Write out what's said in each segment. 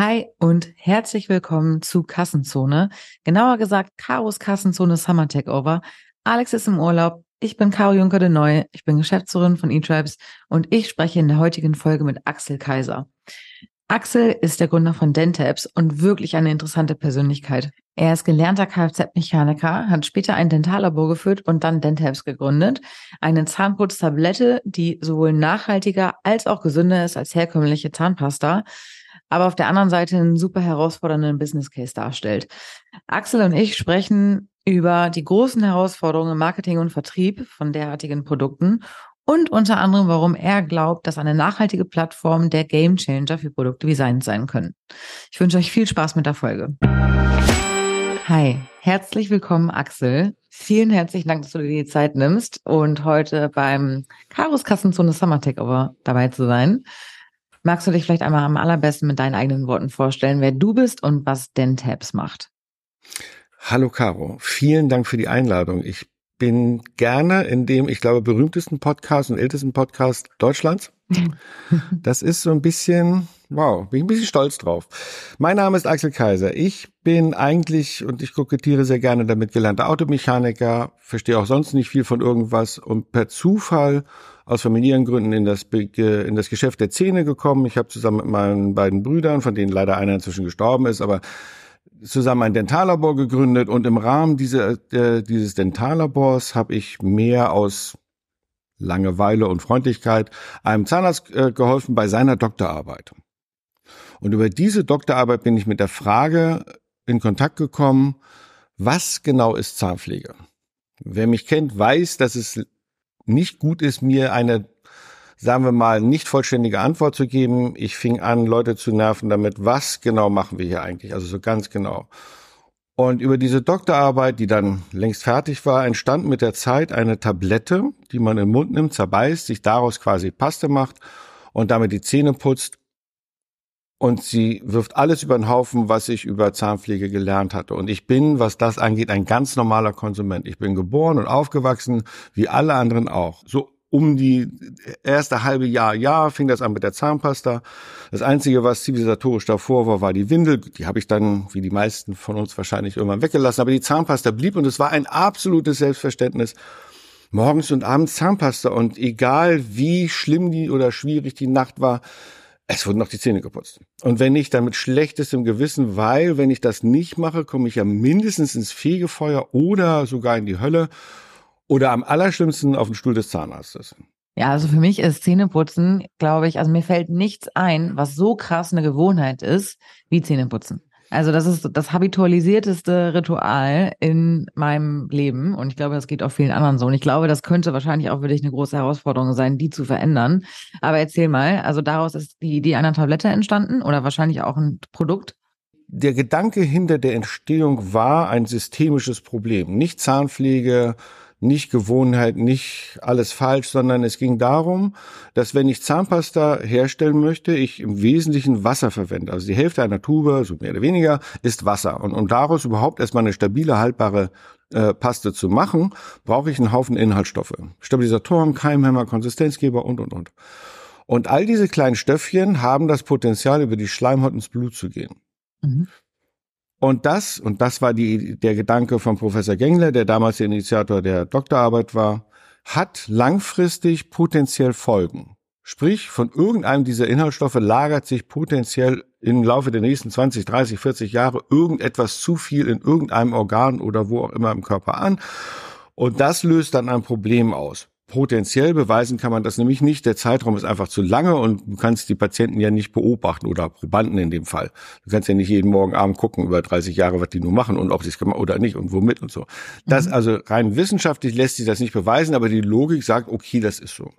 Hi und herzlich willkommen zu Kassenzone. Genauer gesagt, Karos Kassenzone Summer Takeover. Alex ist im Urlaub. Ich bin Caro Juncker de Neu. Ich bin Geschäftsführerin von eTribes und ich spreche in der heutigen Folge mit Axel Kaiser. Axel ist der Gründer von Dentabs und wirklich eine interessante Persönlichkeit. Er ist gelernter Kfz-Mechaniker, hat später ein Dentallabor geführt und dann Dentabs gegründet. Eine Zahnputztablette, die sowohl nachhaltiger als auch gesünder ist als herkömmliche Zahnpasta aber auf der anderen Seite einen super herausfordernden Business Case darstellt. Axel und ich sprechen über die großen Herausforderungen im Marketing und Vertrieb von derartigen Produkten und unter anderem, warum er glaubt, dass eine nachhaltige Plattform der Gamechanger für Produkte wie sein sein können. Ich wünsche euch viel Spaß mit der Folge. Hi, herzlich willkommen, Axel. Vielen herzlichen Dank, dass du dir die Zeit nimmst und heute beim Karos Kassenzone Summer Takeover dabei zu sein. Magst du dich vielleicht einmal am allerbesten mit deinen eigenen Worten vorstellen, wer du bist und was Dentabs macht? Hallo Caro, vielen Dank für die Einladung. Ich bin gerne in dem, ich glaube, berühmtesten Podcast und ältesten Podcast Deutschlands. Das ist so ein bisschen, wow, bin ich ein bisschen stolz drauf. Mein Name ist Axel Kaiser. Ich bin eigentlich, und ich kokettiere sehr gerne damit, gelernter Automechaniker, verstehe auch sonst nicht viel von irgendwas und per Zufall aus familiären Gründen in das, in das Geschäft der Zähne gekommen. Ich habe zusammen mit meinen beiden Brüdern, von denen leider einer inzwischen gestorben ist, aber zusammen ein Dentallabor gegründet und im Rahmen dieser, äh, dieses Dentallabors habe ich mehr aus Langeweile und Freundlichkeit einem Zahnarzt äh, geholfen bei seiner Doktorarbeit. Und über diese Doktorarbeit bin ich mit der Frage in Kontakt gekommen, was genau ist Zahnpflege? Wer mich kennt, weiß, dass es nicht gut ist, mir eine, sagen wir mal, nicht vollständige Antwort zu geben. Ich fing an, Leute zu nerven damit, was genau machen wir hier eigentlich? Also so ganz genau. Und über diese Doktorarbeit, die dann längst fertig war, entstand mit der Zeit eine Tablette, die man den Mund nimmt, zerbeißt, sich daraus quasi Paste macht und damit die Zähne putzt. Und sie wirft alles über den Haufen, was ich über Zahnpflege gelernt hatte. Und ich bin, was das angeht, ein ganz normaler Konsument. Ich bin geboren und aufgewachsen, wie alle anderen auch. So um die erste halbe Jahr, Jahr fing das an mit der Zahnpasta. Das Einzige, was zivilisatorisch davor war, war die Windel. Die habe ich dann, wie die meisten von uns wahrscheinlich, irgendwann weggelassen. Aber die Zahnpasta blieb und es war ein absolutes Selbstverständnis. Morgens und abends Zahnpasta und egal wie schlimm die oder schwierig die Nacht war, es wurden noch die Zähne geputzt. Und wenn nicht, dann mit schlechtestem Gewissen, weil wenn ich das nicht mache, komme ich ja mindestens ins Fegefeuer oder sogar in die Hölle. Oder am allerschlimmsten auf den Stuhl des Zahnarztes. Ja, also für mich ist Zähneputzen, glaube ich, also mir fällt nichts ein, was so krass eine Gewohnheit ist, wie Zähneputzen. Also das ist das habitualisierteste Ritual in meinem Leben und ich glaube, das geht auch vielen anderen so. Und ich glaube, das könnte wahrscheinlich auch für dich eine große Herausforderung sein, die zu verändern. Aber erzähl mal, also daraus ist die Idee einer Tablette entstanden oder wahrscheinlich auch ein Produkt? Der Gedanke hinter der Entstehung war ein systemisches Problem. Nicht Zahnpflege, nicht Gewohnheit, nicht alles falsch, sondern es ging darum, dass wenn ich Zahnpasta herstellen möchte, ich im Wesentlichen Wasser verwende. Also die Hälfte einer Tube, so mehr oder weniger, ist Wasser. Und um daraus überhaupt erstmal eine stabile, haltbare äh, Paste zu machen, brauche ich einen Haufen Inhaltsstoffe. Stabilisatoren, Keimhämmer, Konsistenzgeber und, und, und. Und all diese kleinen Stöffchen haben das Potenzial, über die Schleimhaut ins Blut zu gehen. Mhm. Und das, und das war die, der Gedanke von Professor Gengler, der damals der Initiator der Doktorarbeit war, hat langfristig potenziell Folgen. Sprich, von irgendeinem dieser Inhaltsstoffe lagert sich potenziell im Laufe der nächsten 20, 30, 40 Jahre irgendetwas zu viel in irgendeinem Organ oder wo auch immer im Körper an. Und das löst dann ein Problem aus. Potenziell beweisen kann man das nämlich nicht. Der Zeitraum ist einfach zu lange und du kannst die Patienten ja nicht beobachten oder Probanden in dem Fall. Du kannst ja nicht jeden Morgen Abend gucken über 30 Jahre, was die nur machen und ob sie es gemacht oder nicht und womit und so. Das mhm. also rein wissenschaftlich lässt sich das nicht beweisen, aber die Logik sagt, okay, das ist so.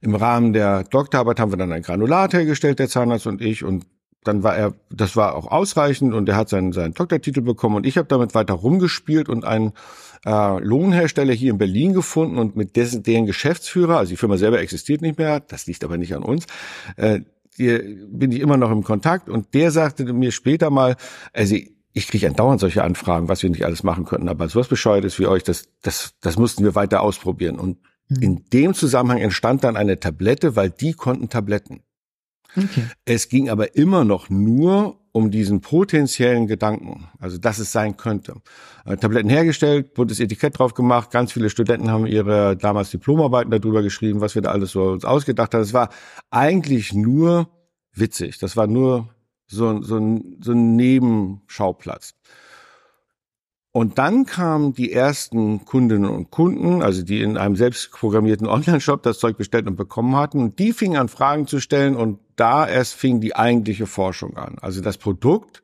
Im Rahmen der Doktorarbeit haben wir dann ein Granulat hergestellt, der Zahnarzt und ich, und dann war er, das war auch ausreichend und er hat seinen, seinen Doktortitel bekommen und ich habe damit weiter rumgespielt und einen äh, Lohnhersteller hier in Berlin gefunden und mit dessen, deren Geschäftsführer, also die Firma selber existiert nicht mehr, das liegt aber nicht an uns, äh, hier bin ich immer noch im Kontakt und der sagte mir später mal, also ich kriege andauernd solche Anfragen, was wir nicht alles machen könnten, aber so was Bescheuertes wie euch, das, das, das mussten wir weiter ausprobieren. Und mhm. in dem Zusammenhang entstand dann eine Tablette, weil die konnten Tabletten. Okay. Es ging aber immer noch nur um diesen potenziellen Gedanken, also dass es sein könnte. Äh, Tabletten hergestellt, buntes Etikett drauf gemacht, ganz viele Studenten haben ihre damals Diplomarbeiten darüber geschrieben, was wir da alles so uns ausgedacht haben. Es war eigentlich nur witzig. Das war nur so, so, so ein Nebenschauplatz. Und dann kamen die ersten Kundinnen und Kunden, also die in einem selbstprogrammierten Online-Shop das Zeug bestellt und bekommen hatten. Und die fingen an, Fragen zu stellen und da erst fing die eigentliche Forschung an. Also das Produkt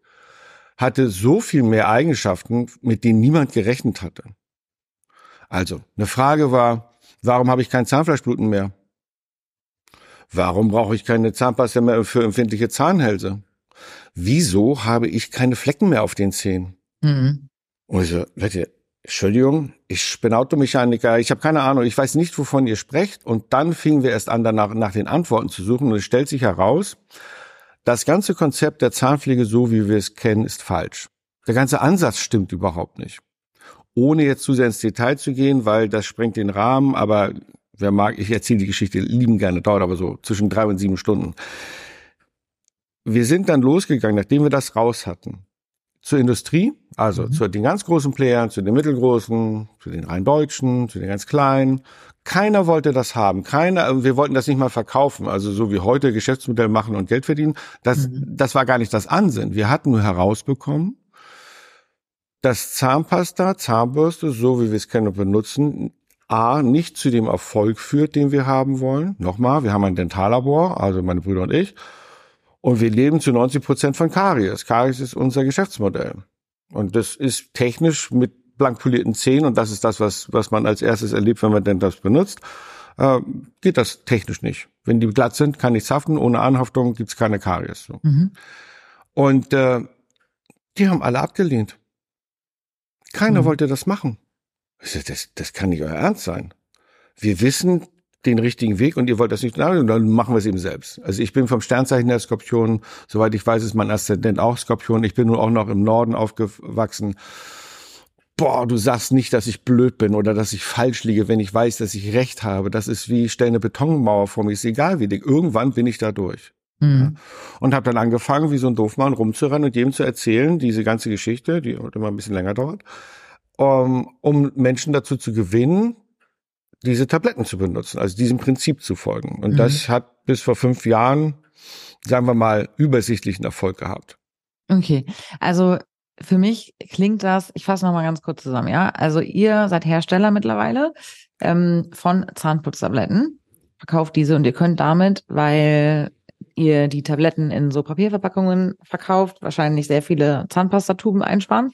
hatte so viel mehr Eigenschaften, mit denen niemand gerechnet hatte. Also, eine Frage war, warum habe ich kein Zahnfleischbluten mehr? Warum brauche ich keine Zahnpasta mehr für empfindliche Zahnhälse? Wieso habe ich keine Flecken mehr auf den Zähnen? Mhm. Und ich so, Leute, Entschuldigung, ich bin Automechaniker, ich habe keine Ahnung, ich weiß nicht, wovon ihr sprecht. Und dann fingen wir erst an, danach nach den Antworten zu suchen. Und es stellt sich heraus, das ganze Konzept der Zahnpflege, so wie wir es kennen, ist falsch. Der ganze Ansatz stimmt überhaupt nicht. Ohne jetzt zu sehr ins Detail zu gehen, weil das sprengt den Rahmen, aber wer mag, ich erzähle die Geschichte lieben gerne, dauert aber so zwischen drei und sieben Stunden. Wir sind dann losgegangen, nachdem wir das raus hatten, zur Industrie, also mhm. zu den ganz großen Playern, zu den mittelgroßen, zu den rein deutschen, zu den ganz kleinen. Keiner wollte das haben. Keiner, wir wollten das nicht mal verkaufen. Also so wie heute Geschäftsmodell machen und Geld verdienen. Das, mhm. das war gar nicht das Ansinnen. Wir hatten nur herausbekommen, dass Zahnpasta, Zahnbürste, so wie wir es kennen und benutzen, A, nicht zu dem Erfolg führt, den wir haben wollen. Nochmal, wir haben ein Dentallabor, also meine Brüder und ich. Und wir leben zu 90 Prozent von Karies. Karies ist unser Geschäftsmodell. Und das ist technisch mit blank polierten Zähnen, und das ist das, was, was man als erstes erlebt, wenn man denn das benutzt, äh, geht das technisch nicht. Wenn die glatt sind, kann nichts haften. Ohne Anhaftung gibt's keine Karies. So. Mhm. Und äh, die haben alle abgelehnt. Keiner mhm. wollte das machen. Das, das kann nicht euer Ernst sein. Wir wissen, den richtigen Weg und ihr wollt das nicht, dann machen wir es eben selbst. Also ich bin vom Sternzeichen der Skorpion, soweit ich weiß, ist mein Aszendent auch Skorpion. Ich bin nun auch noch im Norden aufgewachsen. Boah, du sagst nicht, dass ich blöd bin oder dass ich falsch liege, wenn ich weiß, dass ich recht habe. Das ist wie stell eine Betonmauer vor mir, ist egal wie dick. Irgendwann bin ich da durch. Mhm. Und habe dann angefangen, wie so ein Doofmann rumzurennen und jedem zu erzählen, diese ganze Geschichte, die immer ein bisschen länger dauert, um, um Menschen dazu zu gewinnen, diese Tabletten zu benutzen, also diesem Prinzip zu folgen. Und mhm. das hat bis vor fünf Jahren, sagen wir mal, übersichtlichen Erfolg gehabt. Okay, also für mich klingt das, ich fasse nochmal ganz kurz zusammen, ja. Also ihr seid Hersteller mittlerweile ähm, von Zahnputztabletten, verkauft diese und ihr könnt damit, weil ihr die Tabletten in so Papierverpackungen verkauft, wahrscheinlich sehr viele Zahnpastatuben einsparen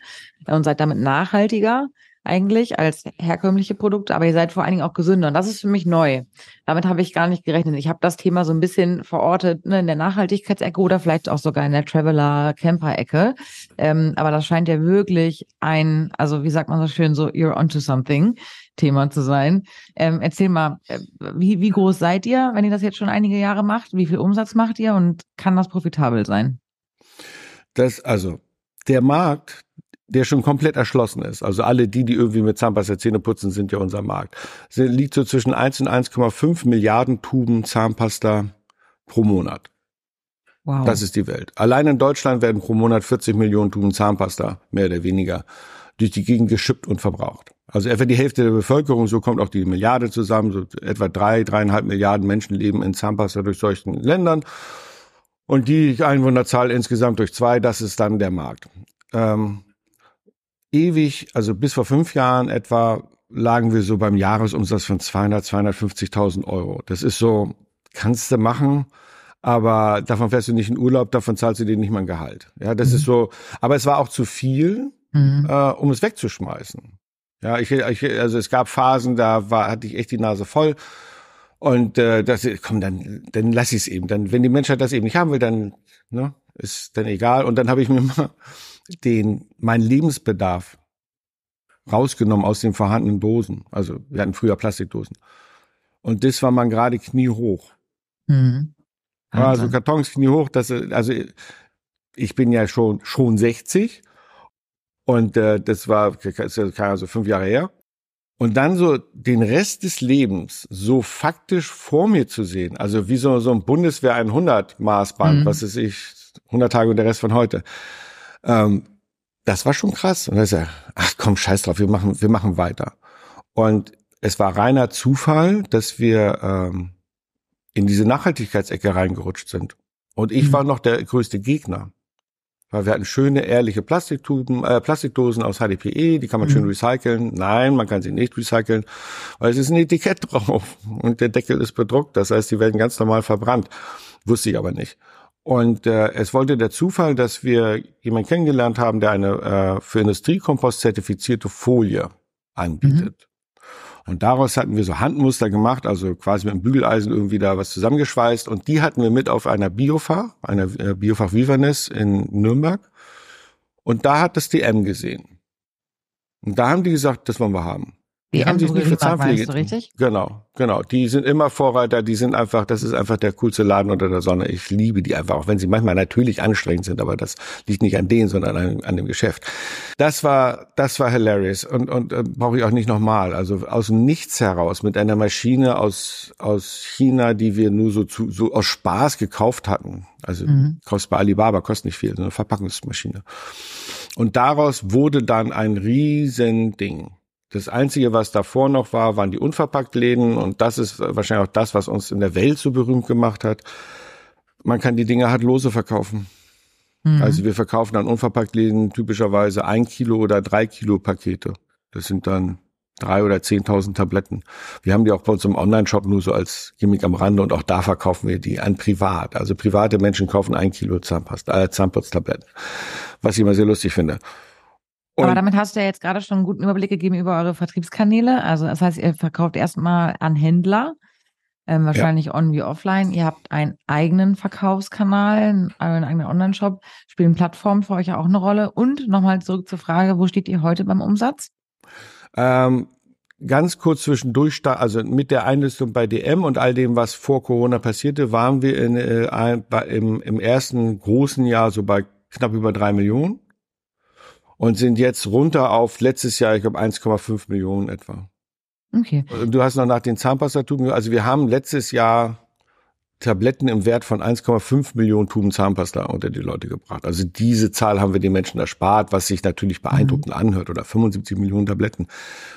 und seid damit nachhaltiger eigentlich als herkömmliche Produkte, aber ihr seid vor allen Dingen auch gesünder. Und das ist für mich neu. Damit habe ich gar nicht gerechnet. Ich habe das Thema so ein bisschen verortet ne, in der Nachhaltigkeitsecke oder vielleicht auch sogar in der Traveler-Camper-Ecke. Ähm, aber das scheint ja wirklich ein, also wie sagt man so schön, so you're onto something Thema zu sein. Ähm, erzähl mal, äh, wie, wie groß seid ihr, wenn ihr das jetzt schon einige Jahre macht? Wie viel Umsatz macht ihr und kann das profitabel sein? Das, also, der Markt, der schon komplett erschlossen ist. Also alle die, die irgendwie mit Zahnpasta Zähne putzen, sind ja unser Markt. Es liegt so zwischen 1 und 1,5 Milliarden Tuben Zahnpasta pro Monat. Wow. Das ist die Welt. Allein in Deutschland werden pro Monat 40 Millionen Tuben Zahnpasta, mehr oder weniger, durch die Gegend geschippt und verbraucht. Also etwa die Hälfte der Bevölkerung, so kommt auch die Milliarde zusammen, so etwa drei, dreieinhalb Milliarden Menschen leben in Zahnpasta durch solchen Ländern. Und die Einwohnerzahl insgesamt durch zwei, das ist dann der Markt. Ähm, ewig, also bis vor fünf Jahren etwa, lagen wir so beim Jahresumsatz von 200, 250.000 Euro. Das ist so, kannst du machen, aber davon fährst du nicht in Urlaub, davon zahlst du dir nicht mal ein Gehalt. Ja, das mhm. ist so, aber es war auch zu viel, mhm. äh, um es wegzuschmeißen. Ja, ich, ich, also es gab Phasen, da war, hatte ich echt die Nase voll. Und äh, das, komm, dann, dann lass ich es eben. Dann, wenn die Menschheit das eben nicht haben will, dann ne, ist dann egal. Und dann habe ich mir mal den, mein Lebensbedarf rausgenommen aus den vorhandenen Dosen. Also wir hatten früher Plastikdosen. Und das war man gerade kniehoch. Mhm. Also Kartons kniehoch, das, also ich bin ja schon, schon 60 und äh, das war also fünf Jahre her. Und dann so den Rest des Lebens so faktisch vor mir zu sehen, also wie so, so ein Bundeswehr 100 Maßband, mhm. was ist ich, 100 Tage und der Rest von heute. Ähm, das war schon krass. Und dann ist er, ach komm, scheiß drauf, wir machen, wir machen weiter. Und es war reiner Zufall, dass wir ähm, in diese Nachhaltigkeitsecke reingerutscht sind. Und ich mhm. war noch der größte Gegner. Weil wir hatten schöne, ehrliche Plastiktuben, äh, Plastikdosen aus HDPE, die kann man mhm. schön recyceln. Nein, man kann sie nicht recyceln, weil es ist ein Etikett drauf und der Deckel ist bedruckt. Das heißt, die werden ganz normal verbrannt. Wusste ich aber nicht. Und äh, es wollte der Zufall, dass wir jemanden kennengelernt haben, der eine äh, für Industriekompost zertifizierte Folie anbietet. Mhm. Und daraus hatten wir so Handmuster gemacht, also quasi mit dem Bügeleisen irgendwie da was zusammengeschweißt. Und die hatten wir mit auf einer Biofach, einer äh, Biofach Wilderness in Nürnberg. Und da hat das DM gesehen. Und da haben die gesagt, das wollen wir haben. Die, die haben sich nicht für Zahnpflege. richtig? Genau, genau. Die sind immer Vorreiter, die sind einfach, das ist einfach der coolste Laden unter der Sonne. Ich liebe die einfach, auch wenn sie manchmal natürlich anstrengend sind, aber das liegt nicht an denen, sondern an, an dem Geschäft. Das war, das war hilarious und, und äh, brauche ich auch nicht nochmal. Also aus Nichts heraus mit einer Maschine aus, aus China, die wir nur so zu, so aus Spaß gekauft hatten. Also mhm. kostet bei Alibaba, kostet nicht viel, so eine Verpackungsmaschine. Und daraus wurde dann ein riesen Ding. Das Einzige, was davor noch war, waren die Unverpacktläden und das ist wahrscheinlich auch das, was uns in der Welt so berühmt gemacht hat. Man kann die Dinge halt lose verkaufen. Mhm. Also wir verkaufen dann Unverpacktläden typischerweise ein Kilo oder drei Kilo Pakete. Das sind dann drei oder zehntausend Tabletten. Wir haben die auch bei uns im Online-Shop nur so als Gimmick am Rande und auch da verkaufen wir die an privat. Also private Menschen kaufen ein Kilo Zahnpasta, äh, Zahnputztabletten, was ich immer sehr lustig finde. Und Aber damit hast du ja jetzt gerade schon einen guten Überblick gegeben über eure Vertriebskanäle. Also das heißt, ihr verkauft erstmal an Händler, ähm, wahrscheinlich ja. on wie offline. Ihr habt einen eigenen Verkaufskanal, einen eigenen Online-Shop. Spielen Plattformen für euch ja auch eine Rolle? Und nochmal zurück zur Frage, wo steht ihr heute beim Umsatz? Ähm, ganz kurz zwischendurch, also mit der Einlistung bei DM und all dem, was vor Corona passierte, waren wir in, äh, im, im ersten großen Jahr so bei knapp über drei Millionen und sind jetzt runter auf letztes Jahr, ich glaube 1,5 Millionen etwa. Okay. Du hast noch nach den Zahnpastatuben, also wir haben letztes Jahr Tabletten im Wert von 1,5 Millionen Tuben Zahnpasta unter die Leute gebracht. Also diese Zahl haben wir den Menschen erspart, was sich natürlich beeindruckend mhm. anhört, oder 75 Millionen Tabletten.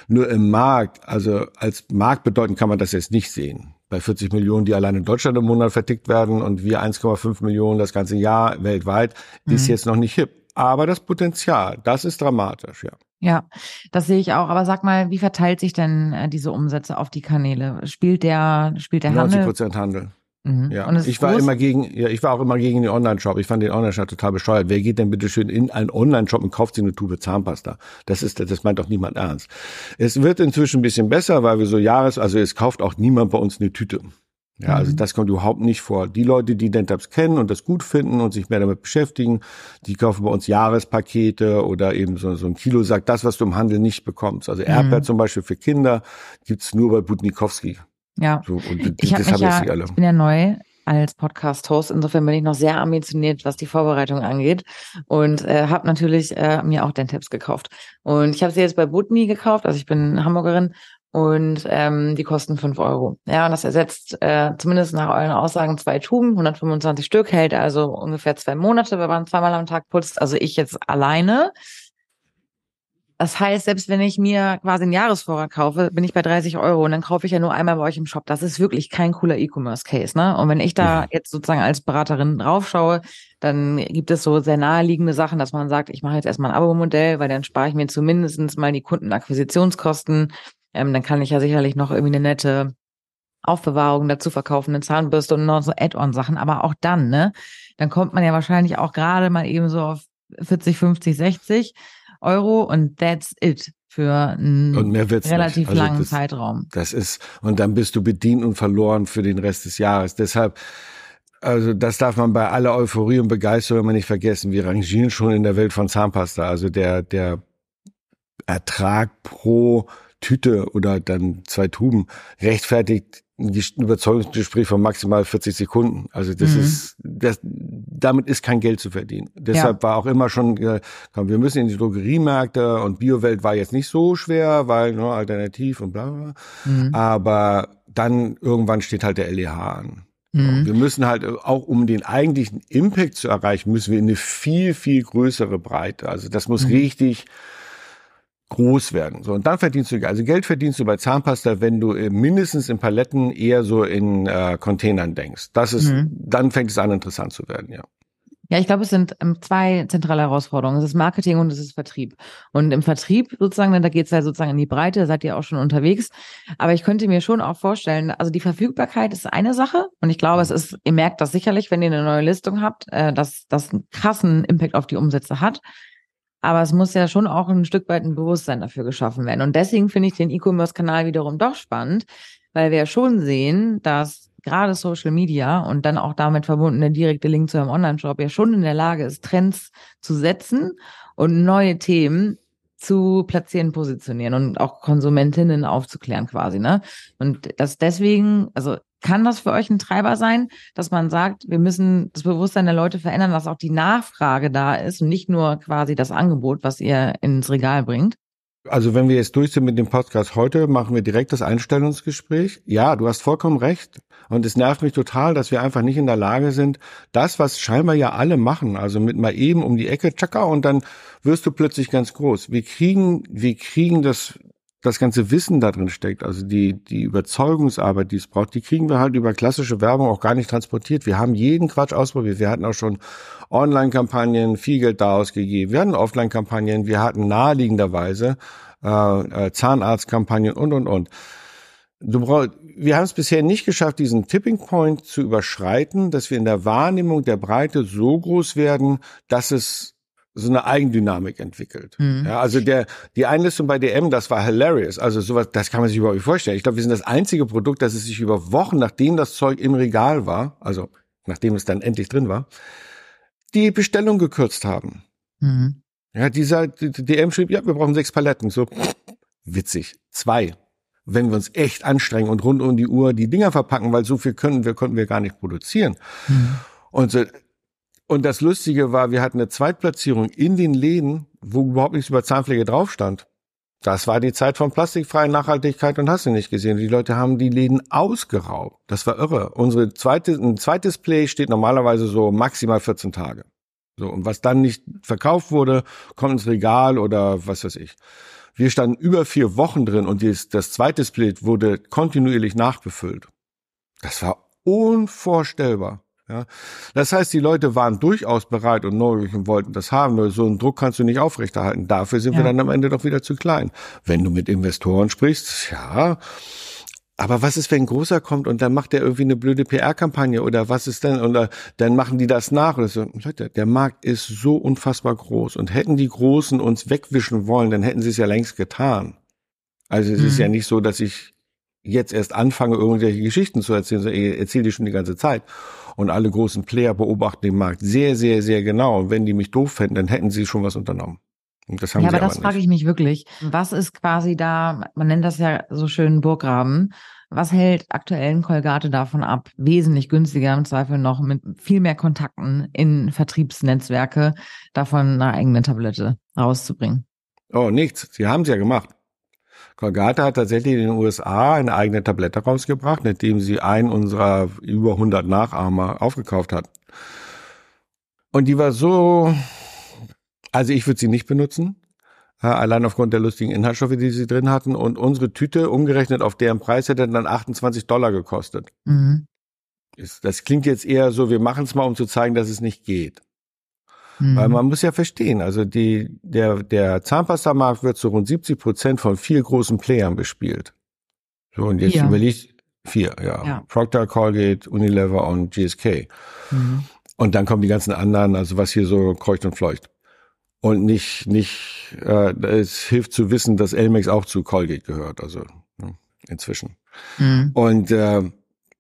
Nur im Markt, also als Markt bedeuten kann man das jetzt nicht sehen. Bei 40 Millionen, die allein in Deutschland im Monat vertickt werden und wir 1,5 Millionen das ganze Jahr weltweit, mhm. ist jetzt noch nicht hip aber das Potenzial, das ist dramatisch, ja. Ja, das sehe ich auch. Aber sag mal, wie verteilt sich denn äh, diese Umsätze auf die Kanäle? Spielt der, spielt der 90 Handel? 90 Prozent Handel. Mhm. Ja, ich war groß? immer gegen, ja, ich war auch immer gegen den Online-Shop. Ich fand den Online-Shop total bescheuert. Wer geht denn bitte schön in einen Online-Shop und kauft sich eine Tube Zahnpasta? Das ist, das meint doch niemand ernst. Es wird inzwischen ein bisschen besser, weil wir so Jahres, also es kauft auch niemand bei uns eine Tüte. Ja, also mhm. das kommt überhaupt nicht vor. Die Leute, die Dentabs kennen und das gut finden und sich mehr damit beschäftigen, die kaufen bei uns Jahrespakete oder eben so, so ein Kilosack, das, was du im Handel nicht bekommst. Also Erdbeer mhm. zum Beispiel für Kinder gibt's nur bei Budnikowski. Ja, so, und ich, das haben ja, alle. ich bin ja neu als Podcast-Host. Insofern bin ich noch sehr ambitioniert, was die Vorbereitung angeht und äh, habe natürlich äh, mir auch Dentabs gekauft. Und ich habe sie jetzt bei Budni gekauft, also ich bin Hamburgerin und ähm, die kosten fünf Euro. Ja, und das ersetzt äh, zumindest nach euren Aussagen zwei Tuben, 125 Stück, hält also ungefähr zwei Monate, wenn man zweimal am Tag putzt. Also ich jetzt alleine. Das heißt, selbst wenn ich mir quasi einen Jahresvorrat kaufe, bin ich bei 30 Euro und dann kaufe ich ja nur einmal bei euch im Shop. Das ist wirklich kein cooler E-Commerce-Case, ne? Und wenn ich da jetzt sozusagen als Beraterin draufschaue, dann gibt es so sehr naheliegende Sachen, dass man sagt, ich mache jetzt erstmal ein Abo-Modell, weil dann spare ich mir zumindestens mal die Kundenakquisitionskosten ähm, dann kann ich ja sicherlich noch irgendwie eine nette Aufbewahrung dazu verkaufen, eine Zahnbürste und noch so Add-on-Sachen. Aber auch dann, ne, dann kommt man ja wahrscheinlich auch gerade mal eben so auf 40, 50, 60 Euro und that's it für einen relativ also langen das, Zeitraum. Das ist, und dann bist du bedient und verloren für den Rest des Jahres. Deshalb, also das darf man bei aller Euphorie und Begeisterung immer nicht vergessen. Wir rangieren schon in der Welt von Zahnpasta. Also der, der Ertrag pro Tüte oder dann zwei Tuben rechtfertigt ein Überzeugungsgespräch von maximal 40 Sekunden. Also das mhm. ist, das, damit ist kein Geld zu verdienen. Deshalb ja. war auch immer schon, äh, komm, wir müssen in die Drogeriemärkte und Biowelt war jetzt nicht so schwer, weil nur ne, alternativ und bla bla. Mhm. Aber dann irgendwann steht halt der LEH an. Mhm. Wir müssen halt auch, um den eigentlichen Impact zu erreichen, müssen wir in eine viel, viel größere Breite. Also das muss mhm. richtig groß werden. So, und dann verdienst du, also Geld verdienst du bei Zahnpasta, wenn du mindestens in Paletten eher so in äh, Containern denkst. Das ist, mhm. dann fängt es an, interessant zu werden, ja. Ja, ich glaube, es sind ähm, zwei zentrale Herausforderungen. Es ist Marketing und es ist Vertrieb. Und im Vertrieb sozusagen, da geht es ja sozusagen in die Breite, seid ihr auch schon unterwegs. Aber ich könnte mir schon auch vorstellen, also die Verfügbarkeit ist eine Sache. Und ich glaube, es ist, ihr merkt das sicherlich, wenn ihr eine neue Listung habt, äh, dass das einen krassen Impact auf die Umsätze hat. Aber es muss ja schon auch ein Stück weit ein Bewusstsein dafür geschaffen werden. Und deswegen finde ich den E-Commerce-Kanal wiederum doch spannend, weil wir ja schon sehen, dass gerade Social Media und dann auch damit verbunden der direkte Link zu einem Online-Shop ja schon in der Lage ist, Trends zu setzen und neue Themen zu platzieren, positionieren und auch Konsumentinnen aufzuklären quasi, ne? Und das deswegen, also kann das für euch ein Treiber sein, dass man sagt, wir müssen das Bewusstsein der Leute verändern, dass auch die Nachfrage da ist und nicht nur quasi das Angebot, was ihr ins Regal bringt? Also wenn wir jetzt durch sind mit dem Podcast heute, machen wir direkt das Einstellungsgespräch. Ja, du hast vollkommen recht. Und es nervt mich total, dass wir einfach nicht in der Lage sind, das, was scheinbar ja alle machen, also mit mal eben um die Ecke, tschakka, und dann wirst du plötzlich ganz groß. Wir kriegen, wir kriegen das, das ganze Wissen da drin steckt, also die, die Überzeugungsarbeit, die es braucht, die kriegen wir halt über klassische Werbung auch gar nicht transportiert. Wir haben jeden Quatsch ausprobiert. Wir hatten auch schon Online-Kampagnen, viel Geld da ausgegeben. Wir hatten Offline-Kampagnen, wir hatten naheliegenderweise äh, äh, Zahnarztkampagnen und, und, und. Du brauch, wir haben es bisher nicht geschafft, diesen Tipping Point zu überschreiten, dass wir in der Wahrnehmung der Breite so groß werden, dass es so eine Eigendynamik entwickelt. Mhm. Ja, also der, die Einlistung bei DM, das war hilarious. Also sowas, das kann man sich überhaupt nicht vorstellen. Ich glaube, wir sind das einzige Produkt, das es sich über Wochen, nachdem das Zeug im Regal war, also nachdem es dann endlich drin war, die Bestellung gekürzt haben. Mhm. Ja, dieser die DM schrieb, ja, wir brauchen sechs Paletten. So, witzig. Zwei. Wenn wir uns echt anstrengen und rund um die Uhr die Dinger verpacken, weil so viel können wir, konnten wir gar nicht produzieren. Mhm. Und so, und das Lustige war, wir hatten eine Zweitplatzierung in den Läden, wo überhaupt nichts über Zahnpflege drauf stand. Das war die Zeit von plastikfreien Nachhaltigkeit und hast du nicht gesehen. Die Leute haben die Läden ausgeraubt. Das war irre. Unsere zweite, ein zweites Play steht normalerweise so maximal 14 Tage. So, und was dann nicht verkauft wurde, kommt ins Regal oder was weiß ich. Wir standen über vier Wochen drin und das, zweite Split wurde kontinuierlich nachbefüllt. Das war unvorstellbar. Ja, das heißt, die Leute waren durchaus bereit und neugierig und wollten das haben. Nur so einen Druck kannst du nicht aufrechterhalten. Dafür sind ja. wir dann am Ende doch wieder zu klein. Wenn du mit Investoren sprichst, ja, aber was ist, wenn ein großer kommt und dann macht der irgendwie eine blöde PR-Kampagne oder was ist denn? Oder dann machen die das nach oder so. Leute, der Markt ist so unfassbar groß und hätten die Großen uns wegwischen wollen, dann hätten sie es ja längst getan. Also es mhm. ist ja nicht so, dass ich jetzt erst anfange, irgendwelche Geschichten zu erzählen, sondern ich erzähle die schon die ganze Zeit. Und alle großen Player beobachten den Markt sehr, sehr, sehr genau. Und wenn die mich doof fänden, dann hätten sie schon was unternommen. Und das haben ja, aber, aber das frage ich mich wirklich. Was ist quasi da, man nennt das ja so schön Burggraben. Was hält aktuellen Kolgate davon ab, wesentlich günstiger im Zweifel noch mit viel mehr Kontakten in Vertriebsnetzwerke davon eine eigene Tablette rauszubringen? Oh, nichts. Sie haben es ja gemacht. Colgate hat tatsächlich in den USA eine eigene Tablette rausgebracht, nachdem sie einen unserer über 100 Nachahmer aufgekauft hat. Und die war so also ich würde sie nicht benutzen, äh, allein aufgrund der lustigen Inhaltsstoffe, die sie drin hatten. Und unsere Tüte, umgerechnet auf deren Preis, hätte dann 28 Dollar gekostet. Mhm. Das klingt jetzt eher so, wir machen es mal, um zu zeigen, dass es nicht geht. Mhm. Weil man muss ja verstehen, also die, der, der Zahnpasta-Markt wird zu rund 70 Prozent von vier großen Playern bespielt. So, und jetzt ja. überlegt, vier, ja. ja. Procter, Colgate, Unilever und GSK. Mhm. Und dann kommen die ganzen anderen, also was hier so kreucht und fleucht und nicht, nicht, äh, es hilft zu wissen, dass Elmex auch zu Colgate gehört, also ne, inzwischen. Mhm. Und äh,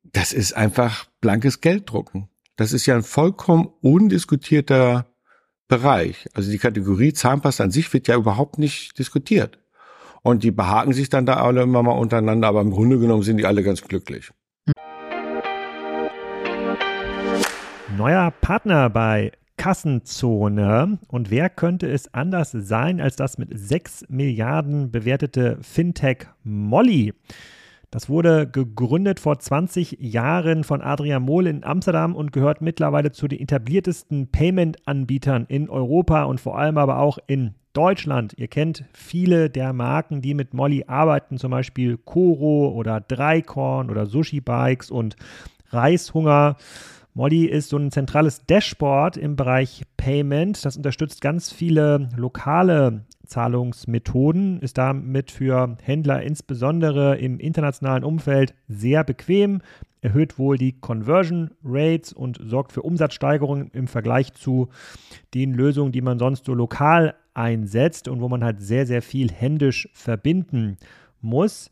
das ist einfach blankes Gelddrucken. Das ist ja ein vollkommen undiskutierter Bereich. Also die Kategorie Zahnpasta an sich wird ja überhaupt nicht diskutiert. Und die behaken sich dann da alle immer mal untereinander, aber im Grunde genommen sind die alle ganz glücklich. Neuer Partner bei Kassenzone. Und wer könnte es anders sein als das mit 6 Milliarden bewertete Fintech Molly? Das wurde gegründet vor 20 Jahren von Adrian Mohl in Amsterdam und gehört mittlerweile zu den etabliertesten Payment-Anbietern in Europa und vor allem aber auch in Deutschland. Ihr kennt viele der Marken, die mit Molly arbeiten, zum Beispiel Koro oder Dreikorn oder Sushi Bikes und Reishunger. Molly ist so ein zentrales Dashboard im Bereich Payment. Das unterstützt ganz viele lokale Zahlungsmethoden, ist damit für Händler insbesondere im internationalen Umfeld sehr bequem, erhöht wohl die Conversion Rates und sorgt für Umsatzsteigerungen im Vergleich zu den Lösungen, die man sonst so lokal einsetzt und wo man halt sehr, sehr viel händisch verbinden muss.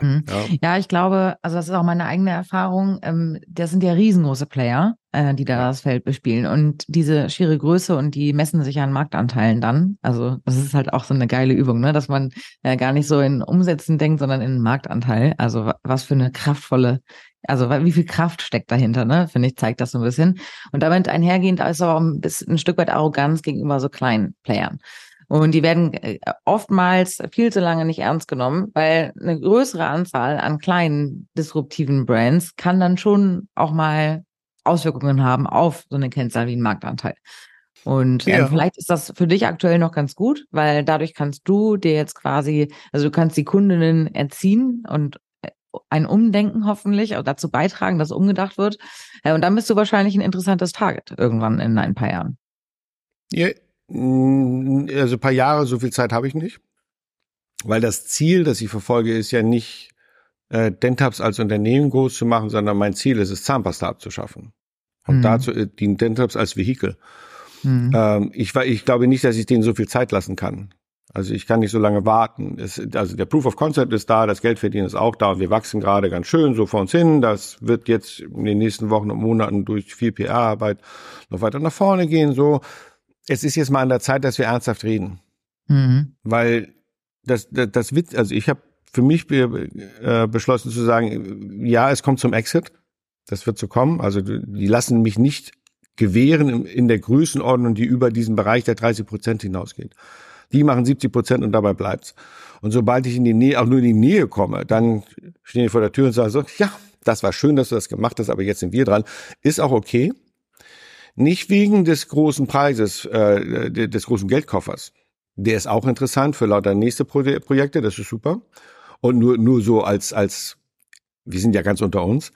Mhm. Ja. ja. ich glaube, also das ist auch meine eigene Erfahrung. Ähm, das sind ja riesengroße Player, äh, die da das Feld bespielen. Und diese schiere Größe und die messen sich an Marktanteilen dann. Also das ist halt auch so eine geile Übung, ne? dass man äh, gar nicht so in Umsätzen denkt, sondern in Marktanteil. Also was für eine kraftvolle, also wie viel Kraft steckt dahinter, ne? Finde ich, zeigt das so ein bisschen. Und damit einhergehend ist aber auch ein, bisschen, ein Stück weit Arroganz gegenüber so kleinen Playern. Und die werden äh, oftmals viel zu lange nicht ernst genommen, weil eine größere Anzahl an kleinen disruptiven Brands kann dann schon auch mal Auswirkungen haben auf so eine Kennzahl wie einen Marktanteil. Und ähm, ja. vielleicht ist das für dich aktuell noch ganz gut, weil dadurch kannst du dir jetzt quasi, also du kannst die Kundinnen erziehen und äh, ein Umdenken hoffentlich dazu beitragen, dass umgedacht wird. Äh, und dann bist du wahrscheinlich ein interessantes Target irgendwann in ein paar Jahren. Ja, also ein paar Jahre, so viel Zeit habe ich nicht. Weil das Ziel, das ich verfolge, ist ja nicht, äh, Dentabs als Unternehmen groß zu machen, sondern mein Ziel ist es, Zahnpasta abzuschaffen. Und mhm. dazu äh, dient Dentabs als Vehikel. Mhm. Ähm, ich, ich glaube nicht, dass ich denen so viel Zeit lassen kann. Also ich kann nicht so lange warten. Es, also der Proof of Concept ist da, das Geldverdienen ist auch da und wir wachsen gerade ganz schön so vor uns hin. Das wird jetzt in den nächsten Wochen und Monaten durch viel PR-Arbeit noch weiter nach vorne gehen. So, es ist jetzt mal an der Zeit, dass wir ernsthaft reden. Mhm. Weil das, das, das Witz, also ich habe für mich be, äh, beschlossen zu sagen, ja, es kommt zum Exit. Das wird so kommen. Also die lassen mich nicht gewähren in, in der Größenordnung, die über diesen Bereich der 30 Prozent hinausgeht. Die machen 70 Prozent und dabei bleibt's. Und sobald ich in die Nähe, auch nur in die Nähe komme, dann stehen die vor der Tür und sagen so, ja, das war schön, dass du das gemacht hast, aber jetzt sind wir dran. Ist auch okay. Nicht wegen des großen Preises, äh, des großen Geldkoffers. Der ist auch interessant für lauter nächste Pro Projekte, das ist super. Und nur, nur so als, als, wir sind ja ganz unter uns.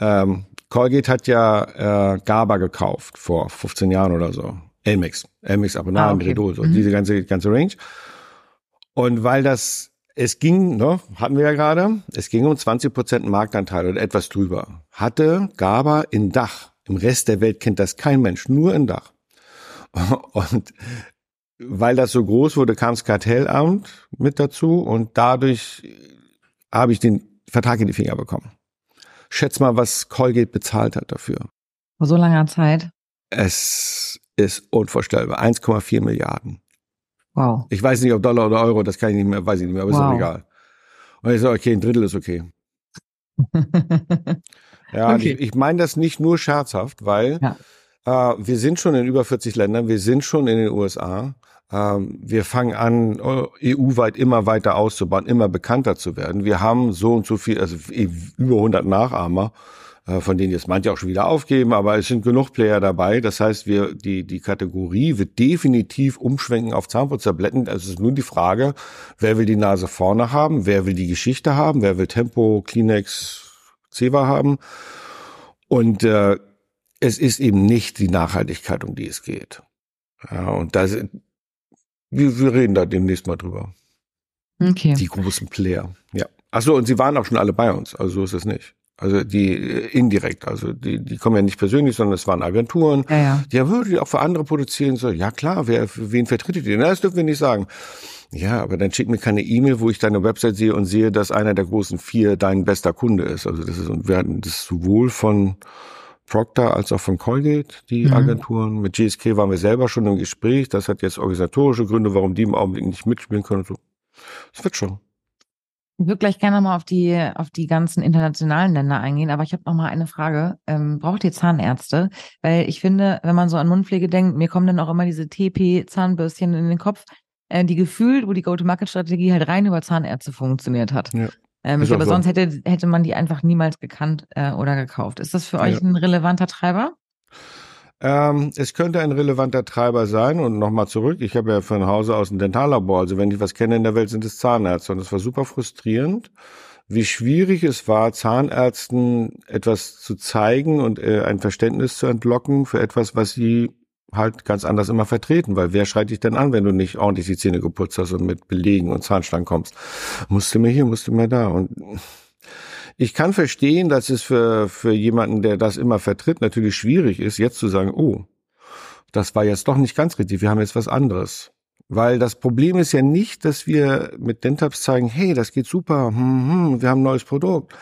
Ähm, Colgate hat ja äh, GABA gekauft vor 15 Jahren oder so. Elmix, Elmix Abonat, ah, okay. Redol, so mhm. diese ganze, ganze Range. Und weil das, es ging, ne, hatten wir ja gerade, es ging um 20 Prozent Marktanteil oder etwas drüber. Hatte GABA in Dach im Rest der Welt kennt das kein Mensch, nur ein Dach. Und weil das so groß wurde, kam das Kartellamt mit dazu und dadurch habe ich den Vertrag in die Finger bekommen. Schätz mal, was Colgate bezahlt hat dafür. Vor so langer Zeit? Es ist unvorstellbar. 1,4 Milliarden. Wow. Ich weiß nicht, ob Dollar oder Euro, das kann ich nicht mehr, weiß ich nicht mehr, aber wow. ist auch egal. Und ich so, okay, ein Drittel ist okay. Ja, okay. ich, ich meine das nicht nur scherzhaft, weil ja. äh, wir sind schon in über 40 Ländern, wir sind schon in den USA. Ähm, wir fangen an, EU-weit immer weiter auszubauen, immer bekannter zu werden. Wir haben so und so viel, also über 100 Nachahmer, äh, von denen jetzt manche auch schon wieder aufgeben, aber es sind genug Player dabei. Das heißt, wir die die Kategorie wird definitiv umschwenken auf Zahnputztabletten. Also es ist nur die Frage, wer will die Nase vorne haben, wer will die Geschichte haben, wer will Tempo, Kleenex, Ceva haben. Und äh, es ist eben nicht die Nachhaltigkeit, um die es geht. Ja, und da sind, wir, wir reden da demnächst mal drüber. Okay. Die großen Player. Ja. Ach so, und sie waren auch schon alle bei uns, also so ist es nicht. Also die äh, indirekt, also die, die kommen ja nicht persönlich, sondern es waren Agenturen. Ja, ja. Ja, würde die auch für andere produzieren? So, ja klar, wer, wen vertretet ihr? Na, das dürfen wir nicht sagen. Ja, aber dann schick mir keine E-Mail, wo ich deine Website sehe und sehe, dass einer der großen vier dein bester Kunde ist. Also das ist, und wir hatten das sowohl von Procter als auch von Colgate, die mhm. Agenturen. Mit GSK waren wir selber schon im Gespräch. Das hat jetzt organisatorische Gründe, warum die im Augenblick nicht mitspielen können. So. Das wird schon. Ich würde gleich gerne mal auf die, auf die ganzen internationalen Länder eingehen, aber ich habe noch mal eine Frage. Ähm, braucht ihr Zahnärzte? Weil ich finde, wenn man so an Mundpflege denkt, mir kommen dann auch immer diese TP-Zahnbürstchen in den Kopf, äh, die gefühlt, wo die Go-to-Market-Strategie halt rein über Zahnärzte funktioniert hat. Ja. Ähm, ich glaube, so. sonst hätte, hätte man die einfach niemals gekannt äh, oder gekauft. Ist das für euch ja. ein relevanter Treiber? Ähm, es könnte ein relevanter Treiber sein und nochmal zurück. Ich habe ja von Hause aus ein Dentallabor. Also wenn ich was kenne in der Welt, sind es Zahnärzte. Und es war super frustrierend, wie schwierig es war, Zahnärzten etwas zu zeigen und äh, ein Verständnis zu entlocken für etwas, was sie halt ganz anders immer vertreten, weil wer schreit dich denn an, wenn du nicht ordentlich die Zähne geputzt hast und mit Belegen und Zahnstein kommst? Musste mir hier, musste mir da und ich kann verstehen, dass es für, für jemanden, der das immer vertritt, natürlich schwierig ist, jetzt zu sagen, oh, das war jetzt doch nicht ganz richtig, wir haben jetzt was anderes. Weil das Problem ist ja nicht, dass wir mit Dentabs zeigen, hey, das geht super, hm, hm, wir haben ein neues Produkt,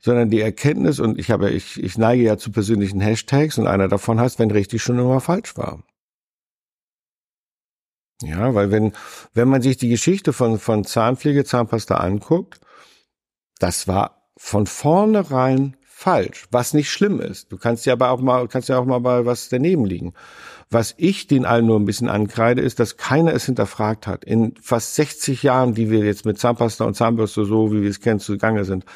sondern die Erkenntnis, und ich habe, ich, ich neige ja zu persönlichen Hashtags und einer davon heißt, wenn richtig schon immer falsch war. Ja, weil wenn, wenn man sich die Geschichte von, von Zahnpflege, Zahnpasta anguckt, das war von vornherein falsch, was nicht schlimm ist. Du kannst ja aber auch mal, kannst ja auch mal bei was daneben liegen. Was ich den allen nur ein bisschen ankreide, ist, dass keiner es hinterfragt hat. In fast 60 Jahren, die wir jetzt mit Zahnpasta und Zahnbürste so, wie wir es kennen, zugange sind,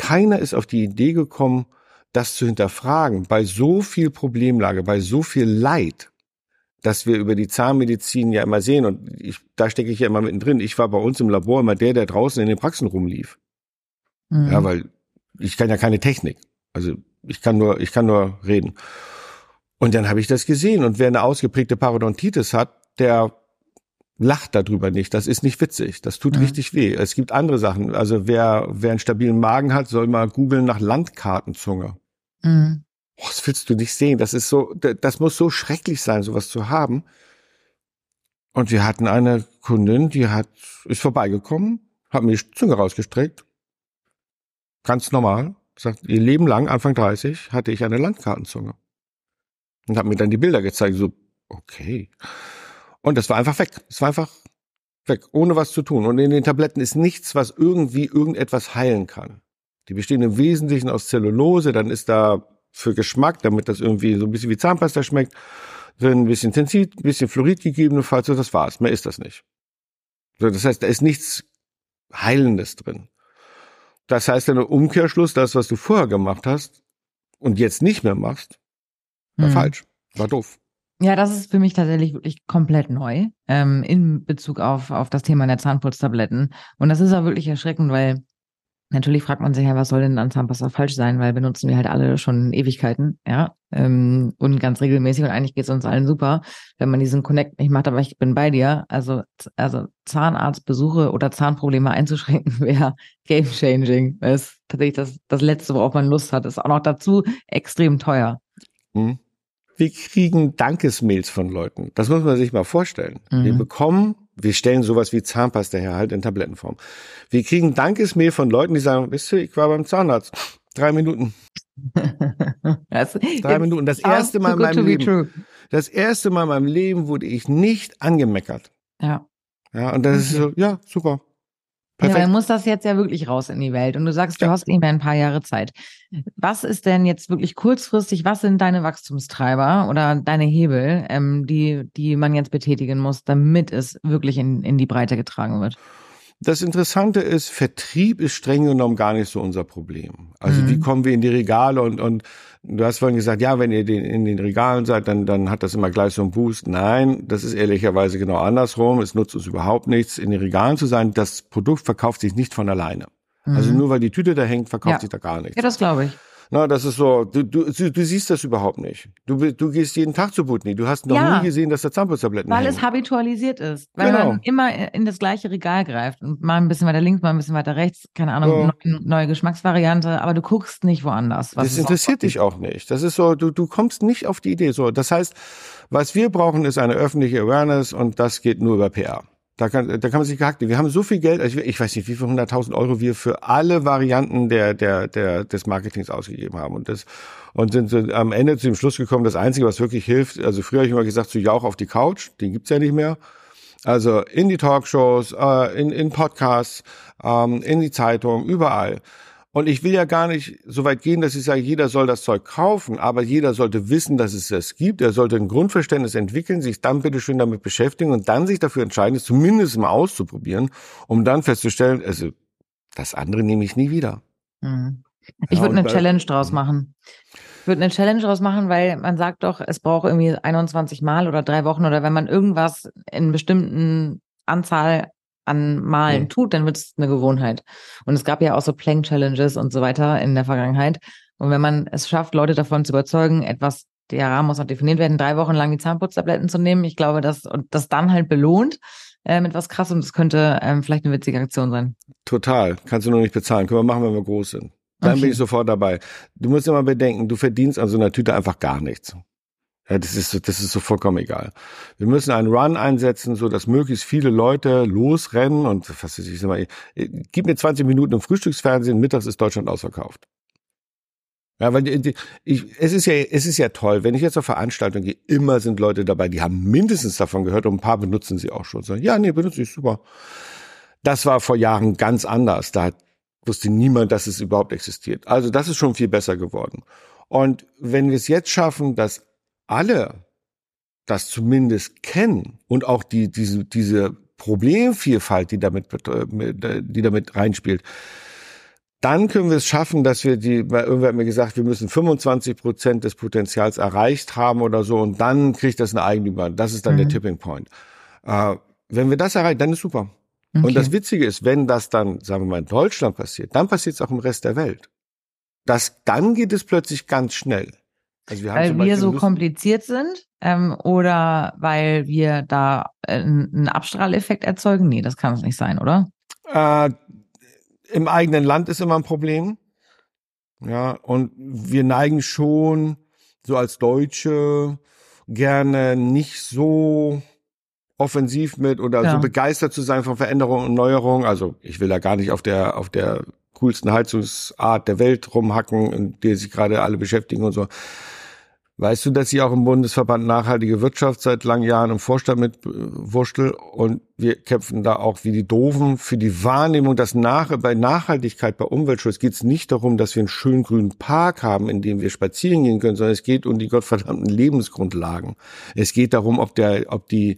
keiner ist auf die Idee gekommen, das zu hinterfragen. Bei so viel Problemlage, bei so viel Leid, dass wir über die Zahnmedizin ja immer sehen und ich, da stecke ich ja immer mittendrin. Ich war bei uns im Labor immer der, der draußen in den Praxen rumlief. Mhm. Ja, weil ich kann ja keine Technik. Also ich kann nur, ich kann nur reden. Und dann habe ich das gesehen. Und wer eine ausgeprägte Parodontitis hat, der lacht darüber nicht. Das ist nicht witzig. Das tut mhm. richtig weh. Es gibt andere Sachen. Also wer, wer einen stabilen Magen hat, soll mal googeln nach Landkartenzunge. Mhm. Oh, das willst du nicht sehen. Das ist so, das muss so schrecklich sein, sowas zu haben. Und wir hatten eine Kundin, die hat, ist vorbeigekommen, hat mir die Zunge rausgestreckt ganz normal, sagt, ihr Leben lang, Anfang 30, hatte ich eine Landkartenzunge. Und hat mir dann die Bilder gezeigt, so, okay. Und das war einfach weg. Es war einfach weg, ohne was zu tun. Und in den Tabletten ist nichts, was irgendwie irgendetwas heilen kann. Die bestehen im Wesentlichen aus Zellulose, dann ist da für Geschmack, damit das irgendwie so ein bisschen wie Zahnpasta schmeckt, drin ein bisschen Tensit, ein bisschen Fluorid gegebenenfalls, so das war's. Mehr ist das nicht. So, das heißt, da ist nichts Heilendes drin. Das heißt nur Umkehrschluss, das, was du vorher gemacht hast und jetzt nicht mehr machst, war hm. falsch, war doof. Ja, das ist für mich tatsächlich wirklich komplett neu ähm, in Bezug auf, auf das Thema der Zahnputztabletten. Und das ist auch wirklich erschreckend, weil Natürlich fragt man sich ja, was soll denn an Zahnpasta falsch sein, weil benutzen wir halt alle schon Ewigkeiten, ja, ähm, und ganz regelmäßig und eigentlich geht es uns allen super, wenn man diesen Connect nicht macht, aber ich bin bei dir, also, also Zahnarztbesuche oder Zahnprobleme einzuschränken wäre game changing, das ist tatsächlich das, das Letzte, worauf man Lust hat, ist auch noch dazu extrem teuer. Mhm. Wir kriegen Dankesmails von Leuten, das muss man sich mal vorstellen. Mhm. Wir bekommen wir stellen sowas wie Zahnpasta her, halt in Tablettenform. Wir kriegen Dankesmail von Leuten, die sagen, wisst ihr, ich war beim Zahnarzt. Drei Minuten. das, Drei Minuten. Das erste Mal in meinem Leben. Das erste Mal in meinem Leben wurde ich nicht angemeckert. Ja. Ja, und das okay. ist so, ja, super. Perfekt. Ja, dann muss das jetzt ja wirklich raus in die Welt. Und du sagst, du ja. hast nicht mehr ein paar Jahre Zeit. Was ist denn jetzt wirklich kurzfristig, was sind deine Wachstumstreiber oder deine Hebel, ähm, die, die man jetzt betätigen muss, damit es wirklich in, in die Breite getragen wird? Das Interessante ist, Vertrieb ist streng genommen gar nicht so unser Problem. Also mhm. wie kommen wir in die Regale und, und du hast vorhin gesagt, ja, wenn ihr den, in den Regalen seid, dann, dann hat das immer gleich so einen Boost. Nein, das ist ehrlicherweise genau andersrum. Es nutzt uns überhaupt nichts, in den Regalen zu sein. Das Produkt verkauft sich nicht von alleine. Also mhm. Also nur weil die Tüte da hängt, verkauft ja. sich da gar nichts. Ja, das glaube ich. Na, das ist so, du, du, du siehst das überhaupt nicht. Du, du gehst jeden Tag zu Butni. Du hast noch Ja. nie gesehen, dass da Zahnputztabletten Weil hängen. es habitualisiert ist. Weil Genau. man immer in das gleiche Regal greift. Und mal ein bisschen weiter links, mal ein bisschen weiter rechts. Keine Ahnung, Ja. neue, neue Geschmacksvariante. Aber du guckst nicht woanders. was Das es interessiert dich auch nicht. Das ist so, du, du kommst nicht auf die Idee. So, das heißt, was wir brauchen, ist eine öffentliche Awareness und das geht nur über PR. Da kann, da kann man sich gehackt. Wir haben so viel Geld, also ich, weiß nicht, wie viel hunderttausend Euro wir für alle Varianten der, der, der, des Marketings ausgegeben haben und das, und sind, sind am Ende zu dem Schluss gekommen, das Einzige, was wirklich hilft, also früher habe ich immer gesagt, zu Jauch auf die Couch, den gibt's ja nicht mehr. Also in die Talkshows, äh, in, in Podcasts, ähm, in die Zeitung, überall. Und ich will ja gar nicht so weit gehen, dass ich sage, jeder soll das Zeug kaufen, aber jeder sollte wissen, dass es das gibt. Er sollte ein Grundverständnis entwickeln, sich dann bitte schön damit beschäftigen und dann sich dafür entscheiden, es zumindest mal auszuprobieren, um dann festzustellen, also das andere nehme ich nie wieder. Mhm. Ja, Ich würde eine Challenge draus Mhm. machen. Ich würde eine Challenge draus machen, weil man sagt doch, es braucht irgendwie 21 Mal oder drei Wochen oder wenn man irgendwas in bestimmten Anzahl an Malen Mhm. tut, dann wird es eine Gewohnheit. Und es gab ja auch so Plank-Challenges und so weiter in der Vergangenheit. Und wenn man es schafft, Leute davon zu überzeugen, etwas, der Rahmen muss noch definiert werden, drei Wochen lang die Zahnputztabletten zu nehmen, ich glaube, dass und das dann halt belohnt äh, mit was krass und das könnte ähm, vielleicht eine witzige Aktion sein. Total. Kannst du nur nicht bezahlen. Können wir machen, wenn wir groß sind. Dann Okay. bin ich sofort dabei. Du musst immer bedenken, du verdienst an so einer Tüte einfach gar nichts. Ja, das ist, so- das ist so vollkommen egal. Wir müssen einen Run einsetzen, so dass möglichst viele Leute losrennen und was weiß ich, sag mal, äh, gib mir 20 Minuten im Frühstücksfernsehen, mittags ist Deutschland ausverkauft. Ja, weil die, die, ich, es ist ja, es ist ja toll, wenn ich jetzt auf Veranstaltungen gehe, immer sind Leute dabei, die haben mindestens davon gehört und ein paar benutzen sie auch schon. Sagen, ja, nee, benutze ich super. Das war vor Jahren ganz anders. Da wusste niemand, dass es überhaupt existiert. Also das ist schon viel besser geworden. Und wenn wir es jetzt schaffen, dass alle das zumindest kennen und auch die, diese, diese Problemvielfalt, die damit, äh, äh, die damit reinspielt, dann können wir es schaffen, dass wir die, weil irgendwer hat mir gesagt, wir müssen 25 Prozent des Potenzials erreicht haben oder so und dann kriegt das eine Eigentümer. Das ist dann der Mhm. Tipping Point. Äh, wenn wir das erreichen, dann ist super. Und Okay. das Witzige ist, wenn das dann, sagen wir mal, in Deutschland passiert, dann passiert es auch im Rest der Welt. Das, dann geht es plötzlich ganz schnell. Also wir haben weil wir so Lust- kompliziert sind ähm, oder weil wir da äh, einen Abstrahleffekt erzeugen? Nee, das kann es nicht sein, oder? Äh, Im eigenen Land ist immer ein Problem. Ja, und wir neigen schon so als Deutsche gerne nicht so offensiv mit oder Ja. so begeistert zu sein von Veränderungen und Neuerungen. Also ich will da gar nicht auf der auf der coolsten Heizungsart der Welt rumhacken, in der sich gerade alle beschäftigen und so. Weißt du, dass ich auch im Bundesverband Nachhaltige Wirtschaft seit langen Jahren im Vorstand mit äh, und wir kämpfen da auch wie die Doofen für die Wahrnehmung, dass nach, bei Nachhaltigkeit, bei Umweltschutz geht es nicht darum, dass wir einen schönen grünen Park haben, in dem wir spazieren gehen können, sondern es geht um die gottverdammten Lebensgrundlagen. Es geht darum, ob der, ob die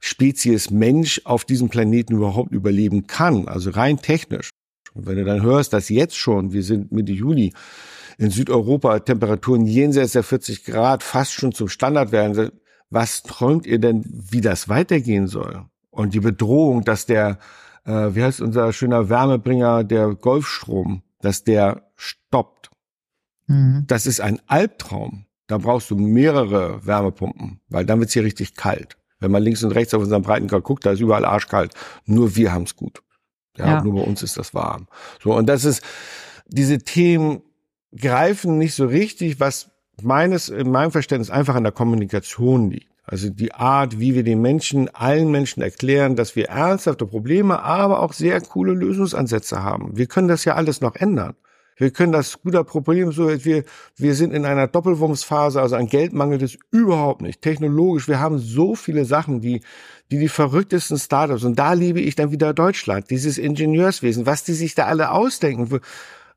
Spezies Mensch auf diesem Planeten überhaupt überleben kann, also rein technisch. Und wenn du dann hörst, dass jetzt schon, wir sind Mitte Juli, in Südeuropa Temperaturen jenseits der 40 Grad fast schon zum Standard werden. Was träumt ihr denn, wie das weitergehen soll? Und die Bedrohung, dass der, äh, wie heißt unser schöner Wärmebringer, der Golfstrom, dass der stoppt. Mhm. Das ist ein Albtraum. Da brauchst du mehrere Wärmepumpen, weil dann wird's hier richtig kalt. Wenn man links und rechts auf unseren Breitengrad guckt, da ist überall arschkalt. Nur wir haben's gut. Ja, Ja. nur bei uns ist das warm. So, und das ist, diese Themen greifen nicht so richtig, was meines, in meinem Verständnis einfach an der Kommunikation liegt. Also die Art, wie wir den Menschen, allen Menschen erklären, dass wir ernsthafte Probleme, aber auch sehr coole Lösungsansätze haben. Wir können das ja alles noch ändern. Wir können das guter Problem so, wir, wir sind in einer Doppelwurmsphase, also an Geld mangelt es überhaupt nicht. Technologisch, wir haben so viele Sachen, die, die die verrücktesten Startups, und da liebe ich dann wieder Deutschland, dieses Ingenieurswesen, was die sich da alle ausdenken.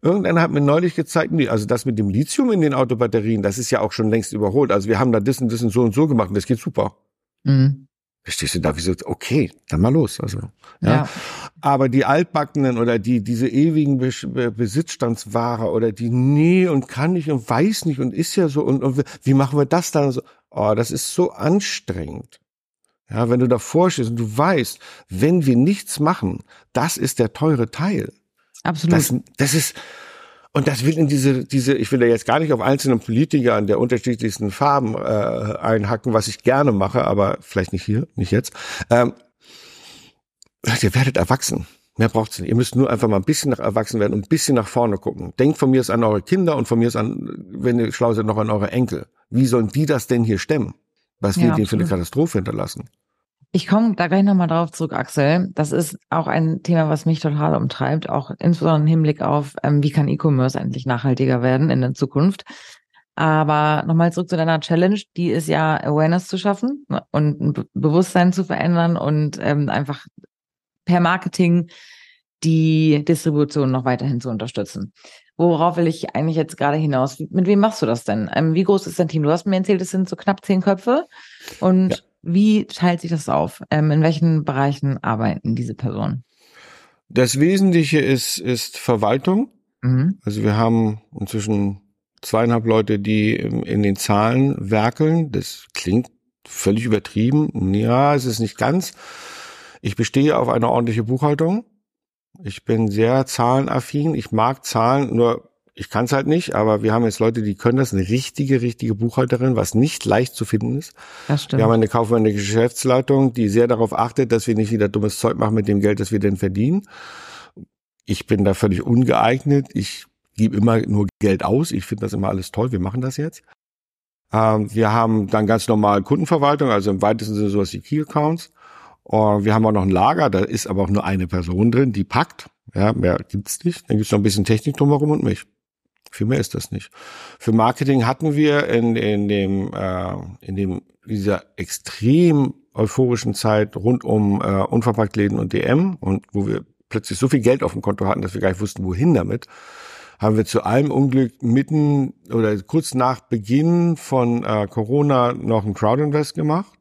Irgendeiner hat mir neulich gezeigt, nee, also das mit dem Lithium in den Autobatterien, das ist ja auch schon längst überholt. Also wir haben da das und das und so und so gemacht und das geht super. Mhm. Verstehst du da, wieso, okay, dann mal los, also. Ja. Ja. Aber die altbackenen oder die, diese ewigen Bes- Be Besitzstandsware oder die, nee und kann nicht und weiß nicht und ist ja so und, und wie machen wir das dann? So, oh, das ist so anstrengend. Ja, wenn du davor stehst und du weißt, wenn wir nichts machen, das ist der teure Teil. Absolut. Das, das ist, Und das will in diese, diese, ich will da jetzt gar nicht auf einzelne Politiker an der unterschiedlichsten Farben äh, einhacken, was ich gerne mache, aber vielleicht nicht hier, nicht jetzt. Ähm, ihr werdet erwachsen. Mehr braucht's nicht. Ihr müsst nur einfach mal ein bisschen nach erwachsen werden und ein bisschen nach vorne gucken. Denkt von mir es an eure Kinder und von mir es an, wenn ihr schlau seid, noch an eure Enkel. Wie sollen die das denn hier stemmen? Was wir ja, denen für eine Katastrophe hinterlassen? Ich komme da gleich nochmal drauf zurück, Axel. Das ist auch ein Thema, was mich total umtreibt, auch insbesondere im Hinblick auf, ähm, wie kann E-Commerce endlich nachhaltiger werden in der Zukunft. Aber nochmal zurück zu deiner Challenge, die ist ja Awareness zu schaffen ne, und ein Bewusstsein zu verändern und ähm, einfach per Marketing die Distribution noch weiterhin zu unterstützen. Worauf will ich eigentlich jetzt gerade hinaus? Mit wem machst du das denn? Ähm, wie groß ist dein Team? Du hast mir erzählt, es sind so knapp zehn Köpfe. Und ja. Wie teilt sich das auf? Ähm, in welchen Bereichen arbeiten diese Personen? Das Wesentliche ist, ist Verwaltung. Mhm. Also wir haben inzwischen zweieinhalb Leute, die in den Zahlen werkeln. Das klingt völlig übertrieben. Ja, es ist nicht ganz. Ich bestehe auf eine ordentliche Buchhaltung. Ich bin sehr zahlenaffin. Ich mag Zahlen, nur ich kann es halt nicht, aber wir haben jetzt Leute, die können das, eine richtige, richtige Buchhalterin, was nicht leicht zu finden ist. Das stimmt. Wir haben eine kaufmännische Geschäftsleitung, die sehr darauf achtet, dass wir nicht wieder dummes Zeug machen mit dem Geld, das wir denn verdienen. Ich bin da völlig ungeeignet. Ich gebe immer nur Geld aus. Ich finde das immer alles toll. Wir machen das jetzt. Ähm, wir haben dann ganz normal Kundenverwaltung, also im weitesten Sinne sowas wie Key Accounts. Und wir haben auch noch ein Lager, da ist aber auch nur eine Person drin, die packt. Ja, mehr gibt's nicht. Dann gibt's noch ein bisschen Technik drumherum und mich. Viel mehr ist das nicht. Für Marketing hatten wir in, in dem äh, in dem dieser extrem euphorischen Zeit rund um äh, Unverpacktläden und DM und wo wir plötzlich so viel Geld auf dem Konto hatten, dass wir gar nicht wussten, wohin damit, haben wir zu allem Unglück mitten oder kurz nach Beginn von äh, Corona noch ein Crowdinvest gemacht.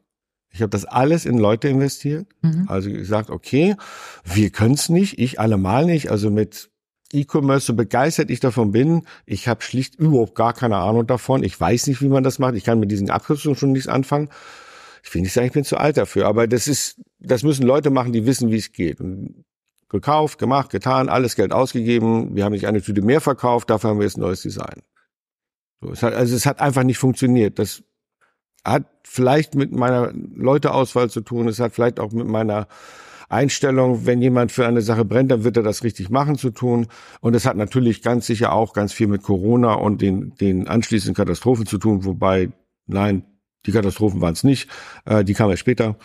Ich habe das alles in Leute investiert. Mhm. Also gesagt, okay, wir können es nicht, ich allemal nicht. Also mit E-Commerce, so begeistert ich davon bin, ich habe schlicht überhaupt gar keine Ahnung davon. Ich weiß nicht, wie man das macht. Ich kann mit diesen Abkürzungen schon nichts anfangen. Ich will nicht sagen, ich bin zu alt dafür, aber das ist, das müssen Leute machen, die wissen, wie es geht. Und gekauft, gemacht, getan, alles Geld ausgegeben. Wir haben nicht eine Tüte mehr verkauft, dafür haben wir jetzt ein neues Design. So, es hat, also es hat einfach nicht funktioniert. Das hat vielleicht mit meiner Leuteauswahl zu tun. Es hat vielleicht auch mit meiner Einstellung, wenn jemand für eine Sache brennt, dann wird er das richtig machen zu tun. Und es hat natürlich ganz sicher auch ganz viel mit Corona und den, den anschließenden Katastrophen zu tun, wobei, nein, die Katastrophen waren es nicht, äh, die kamen ja später.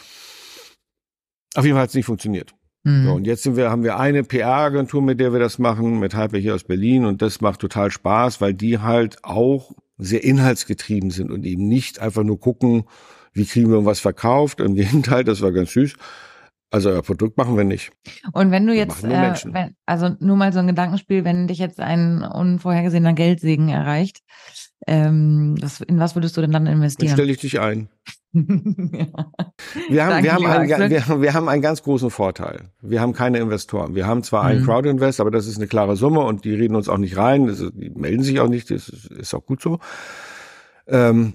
Auf jeden Fall hat es nicht funktioniert. Mhm. So, und jetzt sind wir, haben wir eine PR-Agentur, mit der wir das machen, mit Hyper hier aus Berlin und das macht total Spaß, weil die halt auch sehr inhaltsgetrieben sind und eben nicht einfach nur gucken, wie kriegen wir was verkauft. Im Gegenteil, das war ganz süß. Also euer Produkt machen wir nicht. Und wenn du wir jetzt, äh, wenn, also nur mal so ein Gedankenspiel, wenn dich jetzt ein unvorhergesehener Geldsegen erreicht, ähm, was, in was würdest du denn dann investieren? Dann stelle ich dich ein. ja. wir, haben, wir, haben einen, wir, wir, haben einen ganz großen Vorteil. Wir haben keine Investoren. Wir haben zwar mhm. einen Crowdinvest, aber das ist eine klare Summe und die reden uns auch nicht rein. Das, die melden sich auch nicht. Das ist, ist auch gut so. Ähm,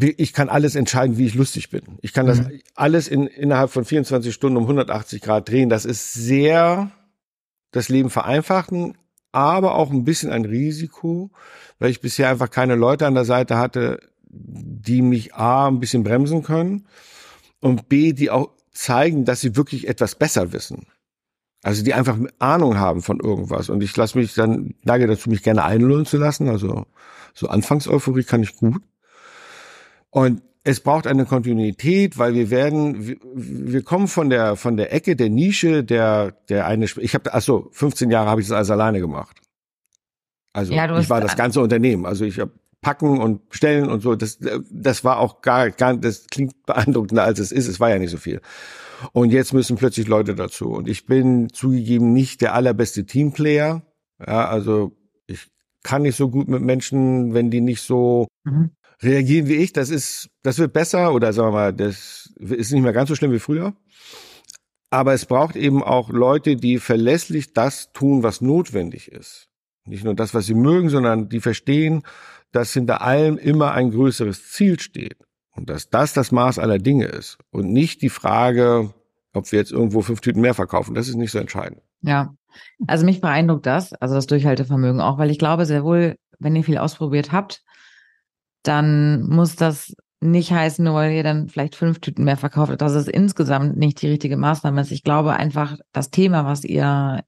ich kann alles entscheiden, wie ich lustig bin. Ich kann das mhm. alles in, innerhalb von 24 Stunden um 180 Grad drehen. Das ist sehr das Leben vereinfachen, aber auch ein bisschen ein Risiko, weil ich bisher einfach keine Leute an der Seite hatte, die mich A, ein bisschen bremsen können und B, die auch zeigen, dass sie wirklich etwas besser wissen. Also die einfach Ahnung haben von irgendwas. Und ich lasse mich dann, neige dazu, mich gerne einlullen zu lassen. Also so Anfangseuphorie kann ich gut. Und es braucht eine Kontinuität, weil wir werden, wir, wir kommen von der von der Ecke der Nische, der der eine. Ich habe, achso, 15 Jahre habe ich das alles alleine gemacht. Also ja, ich war das ganze Unternehmen. Also ich habe packen und bestellen und so. Das das war auch gar gar. Das klingt beeindruckender als es ist. Es war ja nicht so viel. Und jetzt müssen plötzlich Leute dazu. Und ich bin zugegeben nicht der allerbeste Teamplayer. Ja, also ich kann nicht so gut mit Menschen, wenn die nicht so mhm reagieren wie ich. Das ist, das wird besser oder sagen wir mal, das ist nicht mehr ganz so schlimm wie früher. Aber es braucht eben auch Leute, die verlässlich das tun, was notwendig ist. Nicht nur das, was sie mögen, sondern die verstehen, dass hinter allem immer ein größeres Ziel steht. Und dass das das Maß aller Dinge ist. Und nicht die Frage, ob wir jetzt irgendwo fünf Tüten mehr verkaufen. Das ist nicht so entscheidend. Ja, also mich beeindruckt das, also das Durchhaltevermögen auch, weil ich glaube sehr wohl, wenn ihr viel ausprobiert habt, dann muss das nicht heißen, nur weil ihr dann vielleicht fünf Tüten mehr verkauft habt, dass es insgesamt nicht die richtige Maßnahme ist. Ich glaube einfach, das Thema, was ihr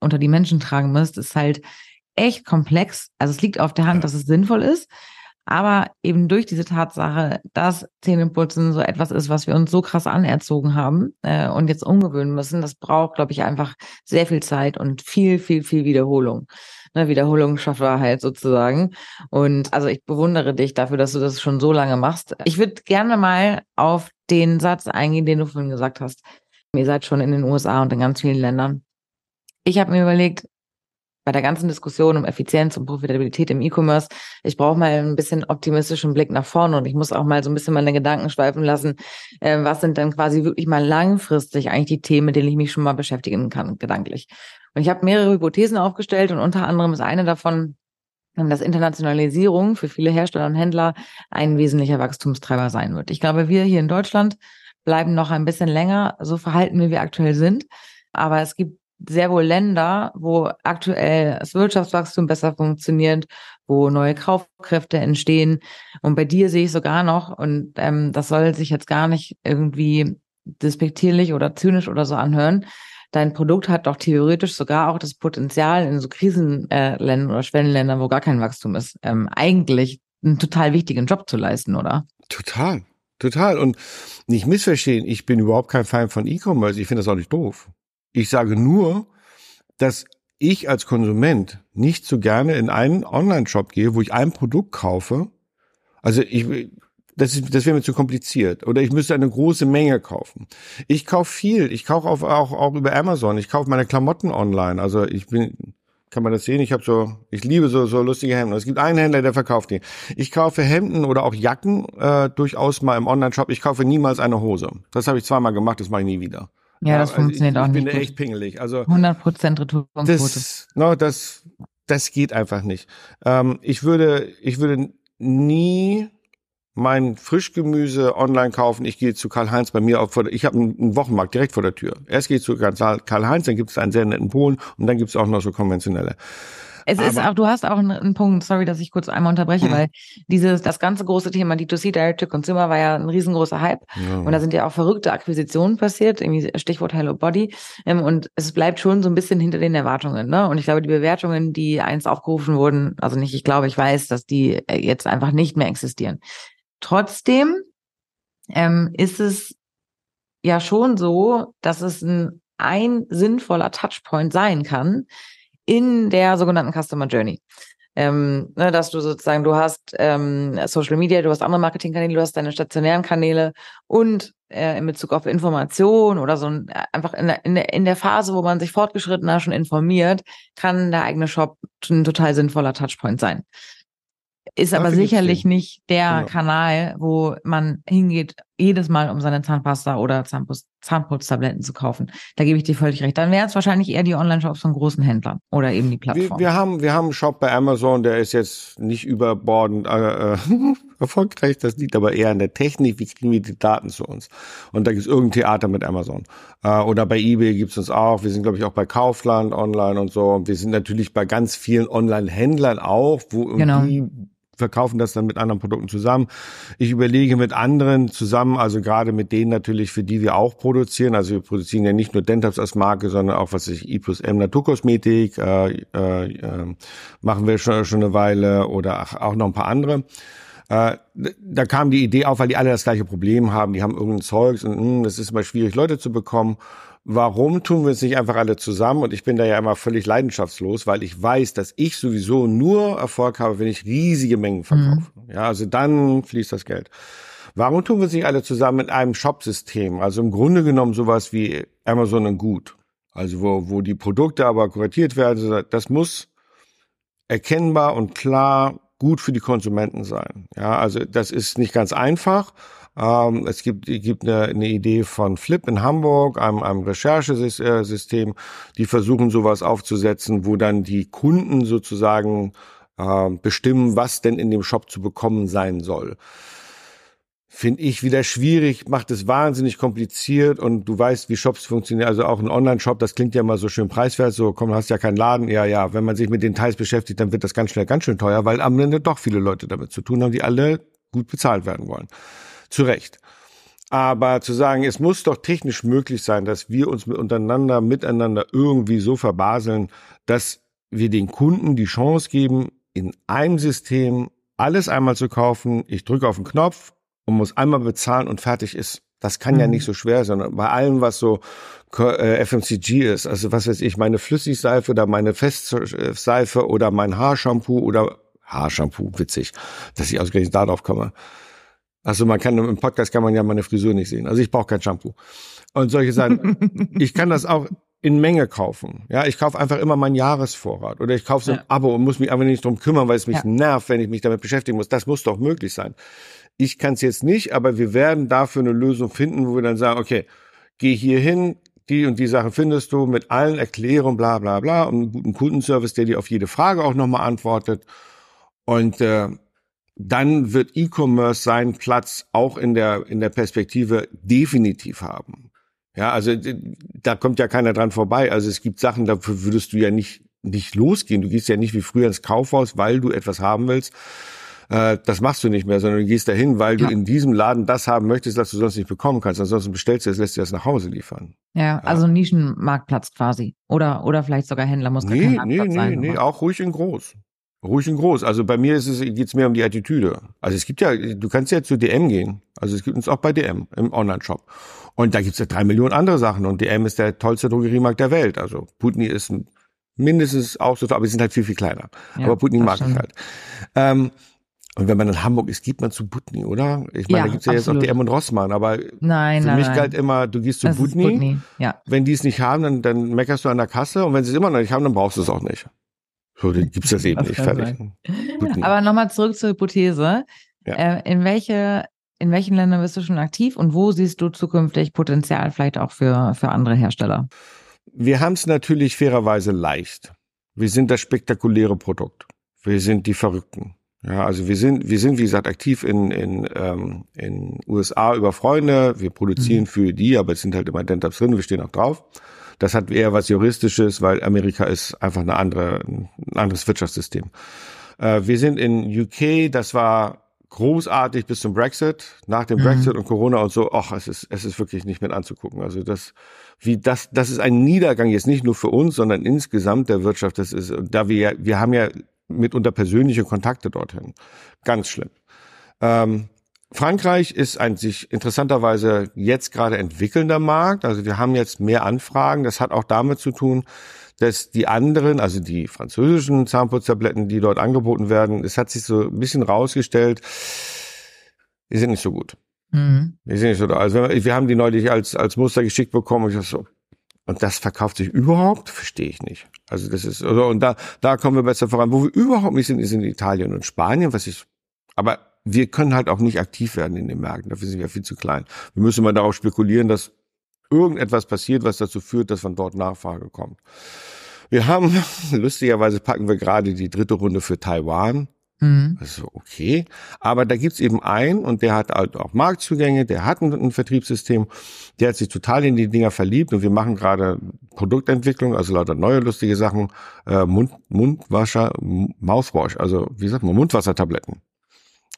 unter die Menschen tragen müsst, ist halt echt komplex. Also es liegt auf der Hand, dass es sinnvoll ist. Aber eben durch diese Tatsache, dass Zähneputzen so etwas ist, was wir uns so krass anerzogen haben äh, und jetzt umgewöhnen müssen, das braucht, glaube ich, einfach sehr viel Zeit und viel, viel, viel Wiederholung. Ne, Wiederholung schafft Wahrheit sozusagen. Und also ich bewundere dich dafür, dass du das schon so lange machst. Ich würde gerne mal auf den Satz eingehen, den du vorhin gesagt hast. Ihr seid schon in den USA und in ganz vielen Ländern. Ich habe mir überlegt, bei der ganzen Diskussion um Effizienz und Profitabilität im E-Commerce, ich brauche mal ein bisschen optimistischen Blick nach vorne und ich muss auch mal so ein bisschen meine Gedanken schweifen lassen. Äh, was sind denn quasi wirklich mal langfristig eigentlich die Themen, mit denen ich mich schon mal beschäftigen kann, gedanklich? Und ich habe mehrere Hypothesen aufgestellt und unter anderem ist eine davon, dass Internationalisierung für viele Hersteller und Händler ein wesentlicher Wachstumstreiber sein wird. Ich glaube, wir hier in Deutschland bleiben noch ein bisschen länger so verhalten, wie wir aktuell sind. Aber es gibt sehr wohl Länder, wo aktuell das Wirtschaftswachstum besser funktioniert, wo neue Kaufkräfte entstehen. Und bei dir sehe ich sogar noch, und ähm, das soll sich jetzt gar nicht irgendwie despektierlich oder zynisch oder so anhören. Dein Produkt hat doch theoretisch sogar auch das Potenzial, in so Krisenländern oder Schwellenländern, wo gar kein Wachstum ist, ähm, eigentlich einen total wichtigen Job zu leisten, oder? Total, total. Und nicht missverstehen, ich bin überhaupt kein Feind von E-Commerce. Ich finde das auch nicht doof. Ich sage nur, dass ich als Konsument nicht so gerne in einen Online-Shop gehe, wo ich ein Produkt kaufe. Also ich, das, ist, das wäre mir zu kompliziert. Oder ich müsste eine große Menge kaufen. Ich kaufe viel. Ich kaufe auch, auch, auch über Amazon. Ich kaufe meine Klamotten online. Also ich bin, kann man das sehen? Ich habe so, ich liebe so, so lustige Hemden. Es gibt einen Händler, der verkauft die. Ich kaufe Hemden oder auch Jacken äh, durchchaus mal im Online-Shop. Ich kaufe niemals eine Hose. Das habe ich zweimal gemacht, das mache ich nie wieder. Ja, das also funktioniert ich, auch ich nicht. Ich bin gut. echt pingelig. Also 100% Retourenquote. Das, no, das, das geht einfach nicht. Ähm, ich würde, ich würde nie mein Frischgemüse online kaufen. Ich gehe zu Karl-Heinz bei mir auf, ich habe einen Wochenmarkt direkt vor der Tür. Erst gehe ich zu Karl-Heinz, dann gibt es einen sehr netten Polen und dann gibt es auch noch so konventionelle. Es ist auch, du hast auch einen, einen, Punkt, sorry, dass ich kurz einmal unterbreche, mhm. weil dieses, das ganze große Thema D2C, Direct to Consumer, war ja ein riesengroßer Hype. Ja. Und da sind ja auch verrückte Akquisitionen passiert, irgendwie Stichwort Hello Body. Ähm, und es bleibt schon so ein bisschen hinter den Erwartungen, ne? Und ich glaube, die Bewertungen, die einst aufgerufen wurden, also nicht, ich glaube, ich weiß, dass die äh, jetzt einfach nicht mehr existieren. Trotzdem ähm, ist es ja schon so, dass es ein, ein sinnvoller Touchpoint sein kann, in der sogenannten Customer Journey. Ähm, ne, dass du sozusagen, du hast ähm, Social Media, du hast andere Marketingkanäle, du hast deine stationären Kanäle und äh, in Bezug auf Information oder so ein, einfach in der, in, der, in der Phase, wo man sich fortgeschrittener schon informiert, kann der eigene Shop ein total sinnvoller Touchpoint sein. Ist aber sicherlich nicht der genau. Kanal, wo man hingeht, jedes Mal, um seine Zahnpasta oder Zahnputztabletten zu kaufen. Da gebe ich dir völlig recht. Dann wären es wahrscheinlich eher die Online-Shops von großen Händlern oder eben die Plattform. Wir, wir, haben, wir haben einen Shop bei Amazon, der ist jetzt nicht überbordend äh, äh erfolgreich. Das liegt aber eher an der Technik. Wie kriegen wir die Daten zu uns? Und da gibt es irgendein Theater mit Amazon. Äh, oder bei eBay gibt es uns auch. Wir sind, glaube ich, auch bei Kaufland online und so. Und wir sind natürlich bei ganz vielen Online-Händlern auch, wo genau. Verkaufen das dann mit anderen Produkten zusammen. Ich überlege mit anderen zusammen, also gerade mit denen natürlich, für die wir auch produzieren. Also wir produzieren ja nicht nur Dentaps als Marke, sondern auch, was ich, I plus M Naturkosmetik, äh, äh, äh, machen wir schon, schon eine Weile oder auch noch ein paar andere. Äh, da kam die Idee auf, weil die alle das gleiche Problem haben. Die haben irgendein Zeugs und mh, das ist immer schwierig, Leute zu bekommen warum tun wir es nicht einfach alle zusammen? Und ich bin da ja immer völlig leidenschaftslos, weil ich weiß, dass ich sowieso nur Erfolg habe, wenn ich riesige Mengen verkaufe. Mhm. Ja, also dann fließt das Geld. Warum tun wir es nicht alle zusammen mit einem Shop-System? Also im Grunde genommen sowas wie Amazon und Gut. Also wo, wo die Produkte aber kuratiert werden. Das muss erkennbar und klar gut für die Konsumenten sein. Ja, also das ist nicht ganz einfach. Ähm, es gibt, gibt eine, eine, Idee von Flip in Hamburg, einem, einem Recherchesystem, die versuchen sowas aufzusetzen, wo dann die Kunden sozusagen äh, bestimmen, was denn in dem Shop zu bekommen sein soll. finde ich wieder schwierig, macht es wahnsinnig kompliziert und du weißt, wie Shops funktionieren. Also auch ein Online-Shop, das klingt ja mal so schön preiswert, so komm, hast ja keinen Laden. Ja, ja, wenn man sich mit den Teils beschäftigt, dann wird das ganz schnell ganz schön teuer, weil am Ende doch viele Leute damit zu tun haben, die alle gut bezahlt werden wollen. Zu Recht. Aber zu sagen, es muss doch technisch möglich sein, dass wir uns untereinander, miteinander irgendwie so verbaseln, dass wir den Kunden die Chance geben, in einem System alles einmal zu kaufen. Ich drücke auf den Knopf und muss einmal bezahlen und fertig ist. Das kann mhm. ja nicht so schwer sein. Bei allem, was so äh, FMCG ist, also was weiß ich, meine Flüssigseife oder meine Festseife oder mein Haarshampoo oder Haarshampoo, witzig, dass ich ausgerechnet darauf komme. Also man kann im Podcast kann man ja meine Frisur nicht sehen. Also ich brauche kein Shampoo. Und solche Sachen. ich kann das auch in Menge kaufen. Ja, ich kaufe einfach immer meinen Jahresvorrat oder ich kaufe so ein ja. Abo und muss mich einfach nicht drum kümmern, weil es mich ja. nervt, wenn ich mich damit beschäftigen muss. Das muss doch möglich sein. Ich kann es jetzt nicht, aber wir werden dafür eine Lösung finden, wo wir dann sagen, okay, geh hier hin, die und die Sachen findest du mit allen Erklärungen, bla bla bla, und einen guten Kundenservice, der dir auf jede Frage auch nochmal antwortet. Und äh, dann wird E-Commerce seinen Platz auch in der, in der Perspektive definitiv haben. Ja, also da kommt ja keiner dran vorbei. Also es gibt Sachen, dafür würdest du ja nicht, nicht losgehen. Du gehst ja nicht wie früher ins Kaufhaus, weil du etwas haben willst, äh, das machst du nicht mehr, sondern du gehst dahin, weil ja. du in diesem Laden das haben möchtest, was du sonst nicht bekommen kannst. Ansonsten bestellst du es, lässt dir das nach Hause liefern. Ja, ja. also Nischenmarktplatz quasi. Oder, oder vielleicht sogar Händler muss nee, kein Marktplatz nee, sein. Nee, nee, auch ruhig in groß. Ruhig in groß. Also bei mir ist es, geht's mehr um die Attitüde. Also es gibt ja, du kannst ja zu DM gehen. Also es gibt uns auch bei DM im Online-Shop. Und da gibt's ja drei Millionen andere Sachen. Und DM ist der tollste Drogeriemarkt der Welt. Also Putney ist mindestens auch so, aber sie sind halt viel, viel kleiner. Ja, aber Putney mag ich halt. Ähm, und wenn man in Hamburg ist, geht man zu Butni, oder? Ich meine, ja, da gibt's ja absolut. jetzt auch DM und Rossmann, aber nein, für nein, mich nein. galt immer, du gehst zu das Butni. Butni. Ja. Wenn die es nicht haben, dann, dann meckerst du an der Kasse und wenn sie es immer noch nicht haben, dann brauchst du es auch nicht. So, dann gibt's das eben das nicht. Fertig. Aber nochmal zurück zur Hypothese. Ja. Äh, in welche in welchen Ländern bist du schon aktiv und wo siehst du zukünftig Potenzial vielleicht auch für, für andere Hersteller? Wir haben es natürlich fairerweise leicht. Wir sind das spektakuläre Produkt. Wir sind die Verrückten. Ja, also wir sind, wir sind wie gesagt aktiv in in ähm, in USA über Freunde. Wir produzieren mhm. für die, aber es sind halt immer Dentaps drin. Wir stehen auch drauf. Das hat eher was juristisches, weil Amerika ist einfach eine andere, ein anderes Wirtschaftssystem. Äh, wir sind in UK. Das war großartig bis zum Brexit. Nach dem mhm. Brexit und Corona und so. Ach, es ist es ist wirklich nicht mehr anzugucken. Also das wie das das ist ein Niedergang jetzt nicht nur für uns, sondern insgesamt der Wirtschaft. Das ist da wir wir haben ja mitunter persönliche Kontakte dorthin. Ganz schlimm. Ähm, Frankreich ist ein sich interessanterweise jetzt gerade entwickelnder Markt. Also wir haben jetzt mehr Anfragen. Das hat auch damit zu tun, dass die anderen, also die französischen Zahnputztabletten, die dort angeboten werden, es hat sich so ein bisschen rausgestellt, die sind nicht so gut. Mhm. Die sind nicht so, also wir haben die neulich als, als Muster geschickt bekommen. Und ich dachte so, und das verkauft sich überhaupt? Verstehe ich nicht. Also das ist, also, und da, da kommen wir besser voran. Wo wir überhaupt nicht sind, ist in Italien und Spanien, was ich, aber wir können halt auch nicht aktiv werden in den Märkten. Dafür sind wir viel zu klein. Wir müssen mal darauf spekulieren, dass irgendetwas passiert, was dazu führt, dass von dort Nachfrage kommt. Wir haben, lustigerweise packen wir gerade die dritte Runde für Taiwan. Mhm. Also okay, aber da gibt's eben einen und der hat halt auch Marktzugänge, der hat ein, ein, Vertriebssystem, der hat sich total in die Dinger verliebt und wir machen gerade Produktentwicklung, also lauter neue lustige Sachen, äh, Mund, Mundwascher, Mouthwash, also wie sagt man, Mundwassertabletten.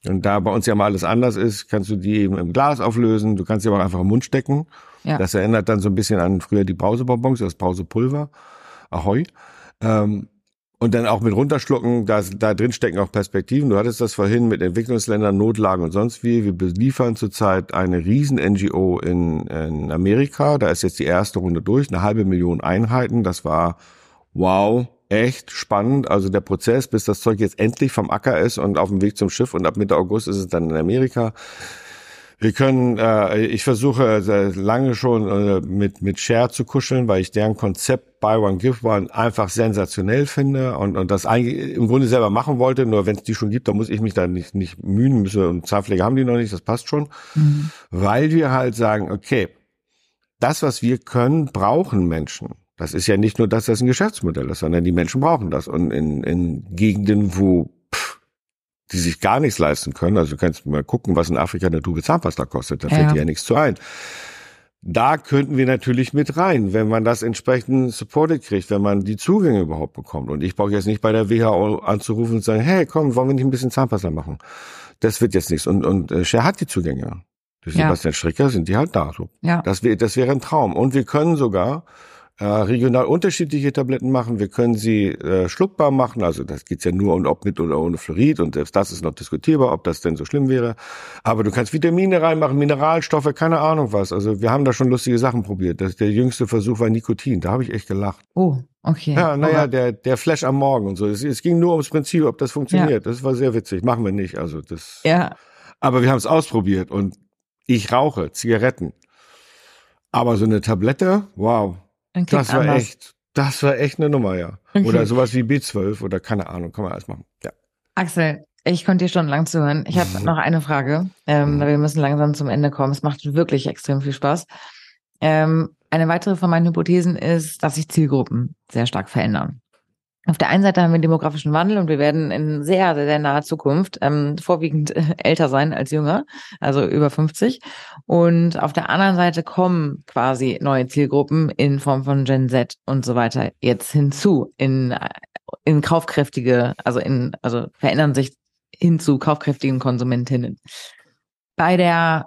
Und da bei uns ja mal alles anders ist, kannst du die eben im Glas auflösen, du kannst sie aber einfach im Mund stecken. Ja. Das erinnert dann so ein bisschen an früher die Brausebonbons, das Brausepulver. Ahoi. Ähm, und dann auch mit runterschlucken, da, da drin stecken auch Perspektiven. Du hattest das vorhin mit Entwicklungsländern, Notlagen und sonst wie. Wir beliefern zurzeit eine riesen NGO in, in Amerika. Da ist jetzt die erste Runde durch, eine halbe Million Einheiten. Das war wow, echt spannend. Also der Prozess, bis das Zeug jetzt endlich vom Acker ist und auf dem Weg zum Schiff und ab Mitte August ist es dann in Amerika. Wir können, äh, ich versuche äh, lange schon äh, mit mit Share zu kuscheln, weil ich deren Konzept Buy One Give One einfach sensationell finde und und das eigentlich im Grunde selber machen wollte. Nur wenn es die schon gibt, dann muss ich mich da nicht nicht mühen müssen und Zahnpflege haben die noch nicht, das passt schon, mhm. weil wir halt sagen, okay, das was wir können, brauchen Menschen. Das ist ja nicht nur, dass das ein Geschäftsmodell ist, sondern die Menschen brauchen das und in in Gegenden, wo die sich gar nichts leisten können. Also du kannst mal gucken, was in Afrika eine Tube Zahnpasta kostet. Da fällt Ja. dir ja nichts zu ein. Da könnten wir natürlich mit rein, wenn man das entsprechend supported kriegt, wenn man die Zugänge überhaupt bekommt. Und ich brauche jetzt nicht bei der WHO anzurufen und sagen, hey, komm, wollen wir nicht ein bisschen Zahnpasta machen? Das wird jetzt nichts. Und, und äh, Cher hat die Zugänge. Durch Ja. Sebastian Stricker sind die halt da. So. Ja. Das wäre das wäre ein Traum. Und wir können sogar äh, regional unterschiedliche Tabletten machen. Wir können sie äh, schluckbar machen. Also das geht's ja nur um ob mit oder ohne Fluorid. Und selbst das ist noch diskutierbar, ob das denn so schlimm wäre. Aber du kannst Vitamine reinmachen, Mineralstoffe, keine Ahnung was. Also wir haben da schon lustige Sachen probiert. Das, der jüngste Versuch war Nikotin. Da habe ich echt gelacht. Oh, okay. Ja, naja, der, der Flash am Morgen und so. Es, es ging nur ums Prinzip, ob das funktioniert. Das war sehr witzig. Machen wir nicht. Also das. ja. Aber wir haben es ausprobiert und ich rauche Zigaretten. Aber so eine Tablette, wow, Dann klingt das war anders. echt, das war echt eine Nummer, ja. Okay. Oder sowas wie B12 oder keine Ahnung, kann man alles machen. Ja. Axel, ich konnte dir stundenlang zuhören. Ich habe Mhm. noch eine Frage. Ähm, Mhm. Wir müssen langsam zum Ende kommen. Es macht wirklich extrem viel Spaß. Ähm, eine weitere von meinen Hypothesen ist, dass sich Zielgruppen sehr stark verändern. Auf der einen Seite haben wir demografischen Wandel und wir werden in sehr, sehr, sehr naher Zukunft ähm, vorwiegend äh, älter sein als jünger, also über 50. Und auf der anderen Seite kommen quasi neue Zielgruppen in Form von Gen Z und so weiter jetzt hinzu in, äh, in kaufkräftige, also in, also verändern sich hin zu kaufkräftigen Konsumentinnen. Bei der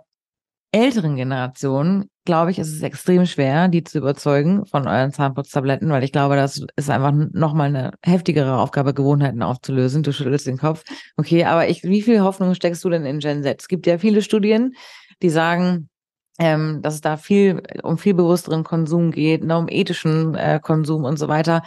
älteren Generation, glaube ich, ist es extrem schwer, die zu überzeugen von euren Zahnputztabletten, weil ich glaube, das ist einfach nochmal eine heftigere Aufgabe, Gewohnheiten aufzulösen. Du schüttelst den Kopf. Okay, aber ich, wie viel Hoffnung steckst du denn in Gen Z? Es gibt ja viele Studien, die sagen, ähm, dass es da viel um viel bewussteren Konsum geht, ne, um ethischen äh, Konsum und so weiter.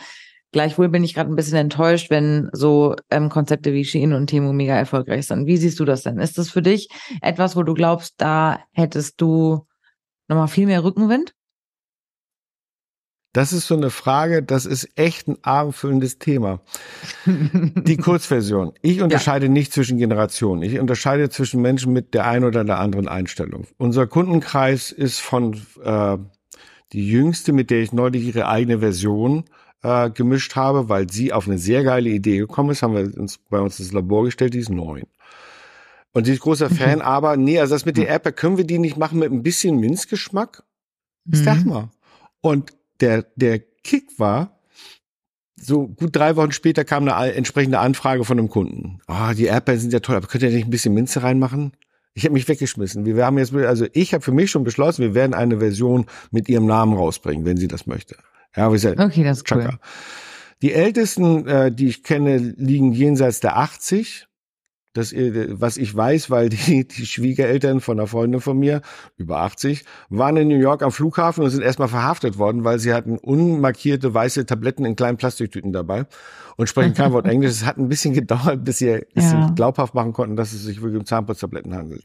Gleichwohl bin ich gerade ein bisschen enttäuscht, wenn so ähm, Konzepte wie Shein und Temu mega erfolgreich sind. Wie siehst du das denn? Ist das für dich etwas, wo du glaubst, da hättest du nochmal viel mehr Rückenwind? Das ist so eine Frage, das ist echt ein abendfüllendes Thema. Die Kurzversion. Ich unterscheide nicht zwischen Generationen. Ich unterscheide zwischen Menschen mit der einen oder der anderen Einstellung. Unser Kundenkreis ist von äh, die jüngste, mit der ich neulich ihre eigene Version äh, gemischt habe, weil sie auf eine sehr geile Idee gekommen ist, haben wir uns bei uns ins Labor gestellt, die ist neun. Und sie ist großer Fan, aber nee, also das mit der App, können wir die nicht machen mit ein bisschen Minzgeschmack? Sag Mhm. mal. Und der, der Kick war, so gut drei Wochen später kam eine entsprechende Anfrage von einem Kunden. Ah, die Erdbeeren sind ja toll, aber könnt ihr nicht ein bisschen Minze reinmachen? Ich habe mich weggeschmissen. Wir haben jetzt, also ich habe für mich schon beschlossen, wir werden eine Version mit ihrem Namen rausbringen, wenn sie das möchte. Ja, wie gesagt, Okay, das ist cool. Chaka. Die ältesten, äh, die ich kenne, liegen jenseits der 80. Das, äh, was ich weiß, weil die, die Schwiegereltern von einer Freundin von mir, über 80, waren in New York am Flughafen und sind erstmal verhaftet worden, weil sie hatten unmarkierte weiße Tabletten in kleinen Plastiktüten dabei und sprechen kein Wort Englisch. Es hat ein bisschen gedauert, bis sie, Ja. sie glaubhaft machen konnten, dass es sich wirklich um Zahnputztabletten handelt.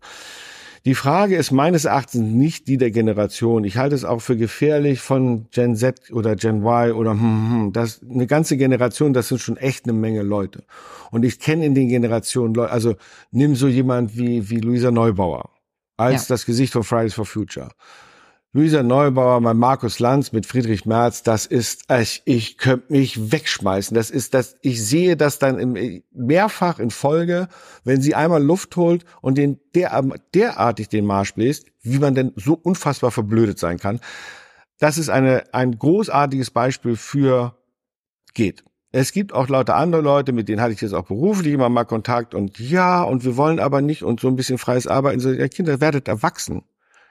Die Frage ist meines Erachtens nicht die der Generation. Ich halte es auch für gefährlich von Gen Z oder Gen Y oder hm, hm, das eine ganze Generation, das sind schon echt eine Menge Leute. Und ich kenne in den Generationen Leute, also nimm so jemand wie wie Luisa Neubauer als Ja. das Gesicht von Fridays for Future. Luisa Neubauer, mein Markus Lanz mit Friedrich Merz, das ist, ich, ich könnte mich wegschmeißen. Das ist das, ich sehe das dann im, mehrfach in Folge, wenn sie einmal Luft holt und den der, derartig den Marsch bläst, wie man denn so unfassbar verblödet sein kann. Das ist eine, ein großartiges Beispiel für geht. Es gibt auch lauter andere Leute, mit denen hatte ich jetzt auch beruflich immer mal Kontakt und ja, und wir wollen aber nicht und so ein bisschen freies Arbeiten. So, ja, Kinder, werdet erwachsen.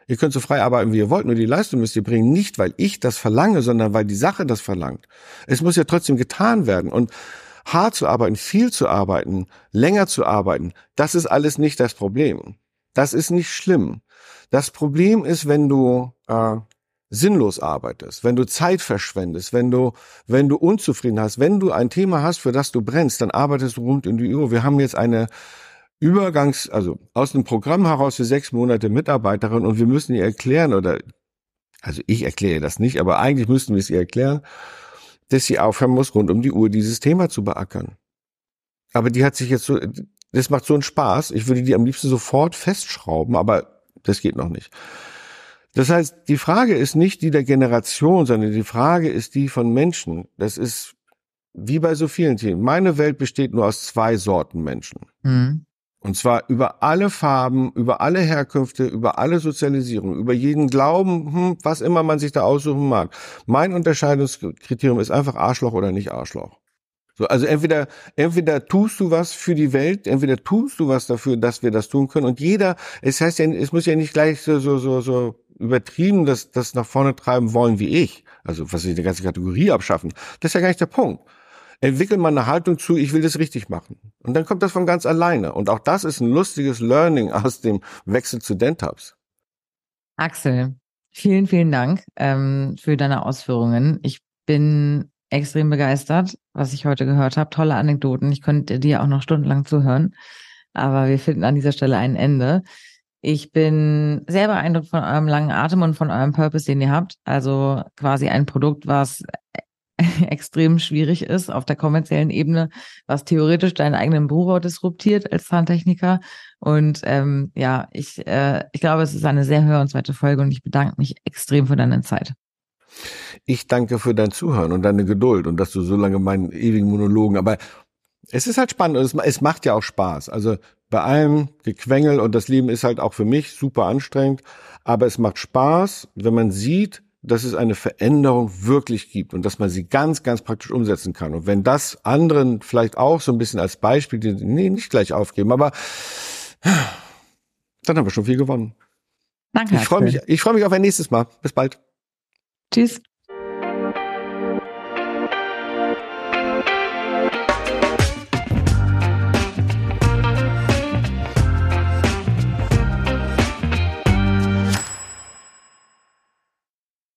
Ihr könnt so frei arbeiten, wie ihr wollt, nur die Leistung müsst ihr bringen, nicht weil ich das verlange, sondern weil die Sache das verlangt. Es muss ja trotzdem getan werden und hart zu arbeiten, viel zu arbeiten, länger zu arbeiten, das ist alles nicht das Problem. Das ist nicht schlimm. Das Problem ist, wenn du äh, sinnlos arbeitest, wenn du Zeit verschwendest, wenn du, wenn du unzufrieden hast, wenn du ein Thema hast, für das du brennst, dann arbeitest du rund in die Uhr. Wir haben jetzt eine Übergangs, also aus einem Programm heraus für sechs Monate Mitarbeiterin und wir müssen ihr erklären oder, also ich erkläre das nicht, aber eigentlich müssten wir es ihr erklären, dass sie aufhören muss, rund um die Uhr dieses Thema zu beackern. Aber die hat sich jetzt so, das macht so einen Spaß. Ich würde die am liebsten sofort festschrauben, aber das geht noch nicht. Das heißt, die Frage ist nicht die der Generation, sondern die Frage ist die von Menschen. Das ist wie bei so vielen Themen. Meine Welt besteht nur aus zwei Sorten Menschen. Mhm. Und zwar über alle Farben, über alle Herkünfte, über alle Sozialisierung, über jeden Glauben, hm, was immer man sich da aussuchen mag. Mein Unterscheidungskriterium ist einfach Arschloch oder nicht Arschloch. So, also entweder, entweder tust du was für die Welt, entweder tust du was dafür, dass wir das tun können. Und jeder, es heißt ja, es muss ja nicht gleich so, so, so, so übertrieben das, das nach vorne treiben wollen wie ich. Also was ich die ganze Kategorie abschaffen. Das ist ja gar nicht der Punkt entwickelt man eine Haltung zu, ich will das richtig machen. Und dann kommt das von ganz alleine. Und auch das ist ein lustiges Learning aus dem Wechsel zu Dentabs. Axel, vielen, vielen Dank ähm, für deine Ausführungen. Ich bin extrem begeistert, was ich heute gehört habe. Tolle Anekdoten. Ich könnte dir auch noch stundenlang zuhören. Aber wir finden an dieser Stelle ein Ende. Ich bin sehr beeindruckt von eurem langen Atem und von eurem Purpose, den ihr habt. Also quasi ein Produkt, was extrem schwierig ist auf der kommerziellen Ebene, was theoretisch deinen eigenen Beruf disruptiert als Zahntechniker. Und ähm, ja, ich, äh, ich glaube, es ist eine sehr hörenswerte Folge und ich bedanke mich extrem für deine Zeit. Ich danke für dein Zuhören und deine Geduld und dass du so lange meinen ewigen Monologen, aber es ist halt spannend und es, es macht ja auch Spaß. Also bei allem Gequengel und das Leben ist halt auch für mich super anstrengend, aber es macht Spaß, wenn man sieht, dass es eine Veränderung wirklich gibt und dass man sie ganz, ganz praktisch umsetzen kann. Und wenn das anderen vielleicht auch so ein bisschen als Beispiel, nee, nicht gleich aufgeben, aber dann haben wir schon viel gewonnen. Danke. Ich freue mich, ich freue mich auf ein nächstes Mal. Bis bald. Tschüss.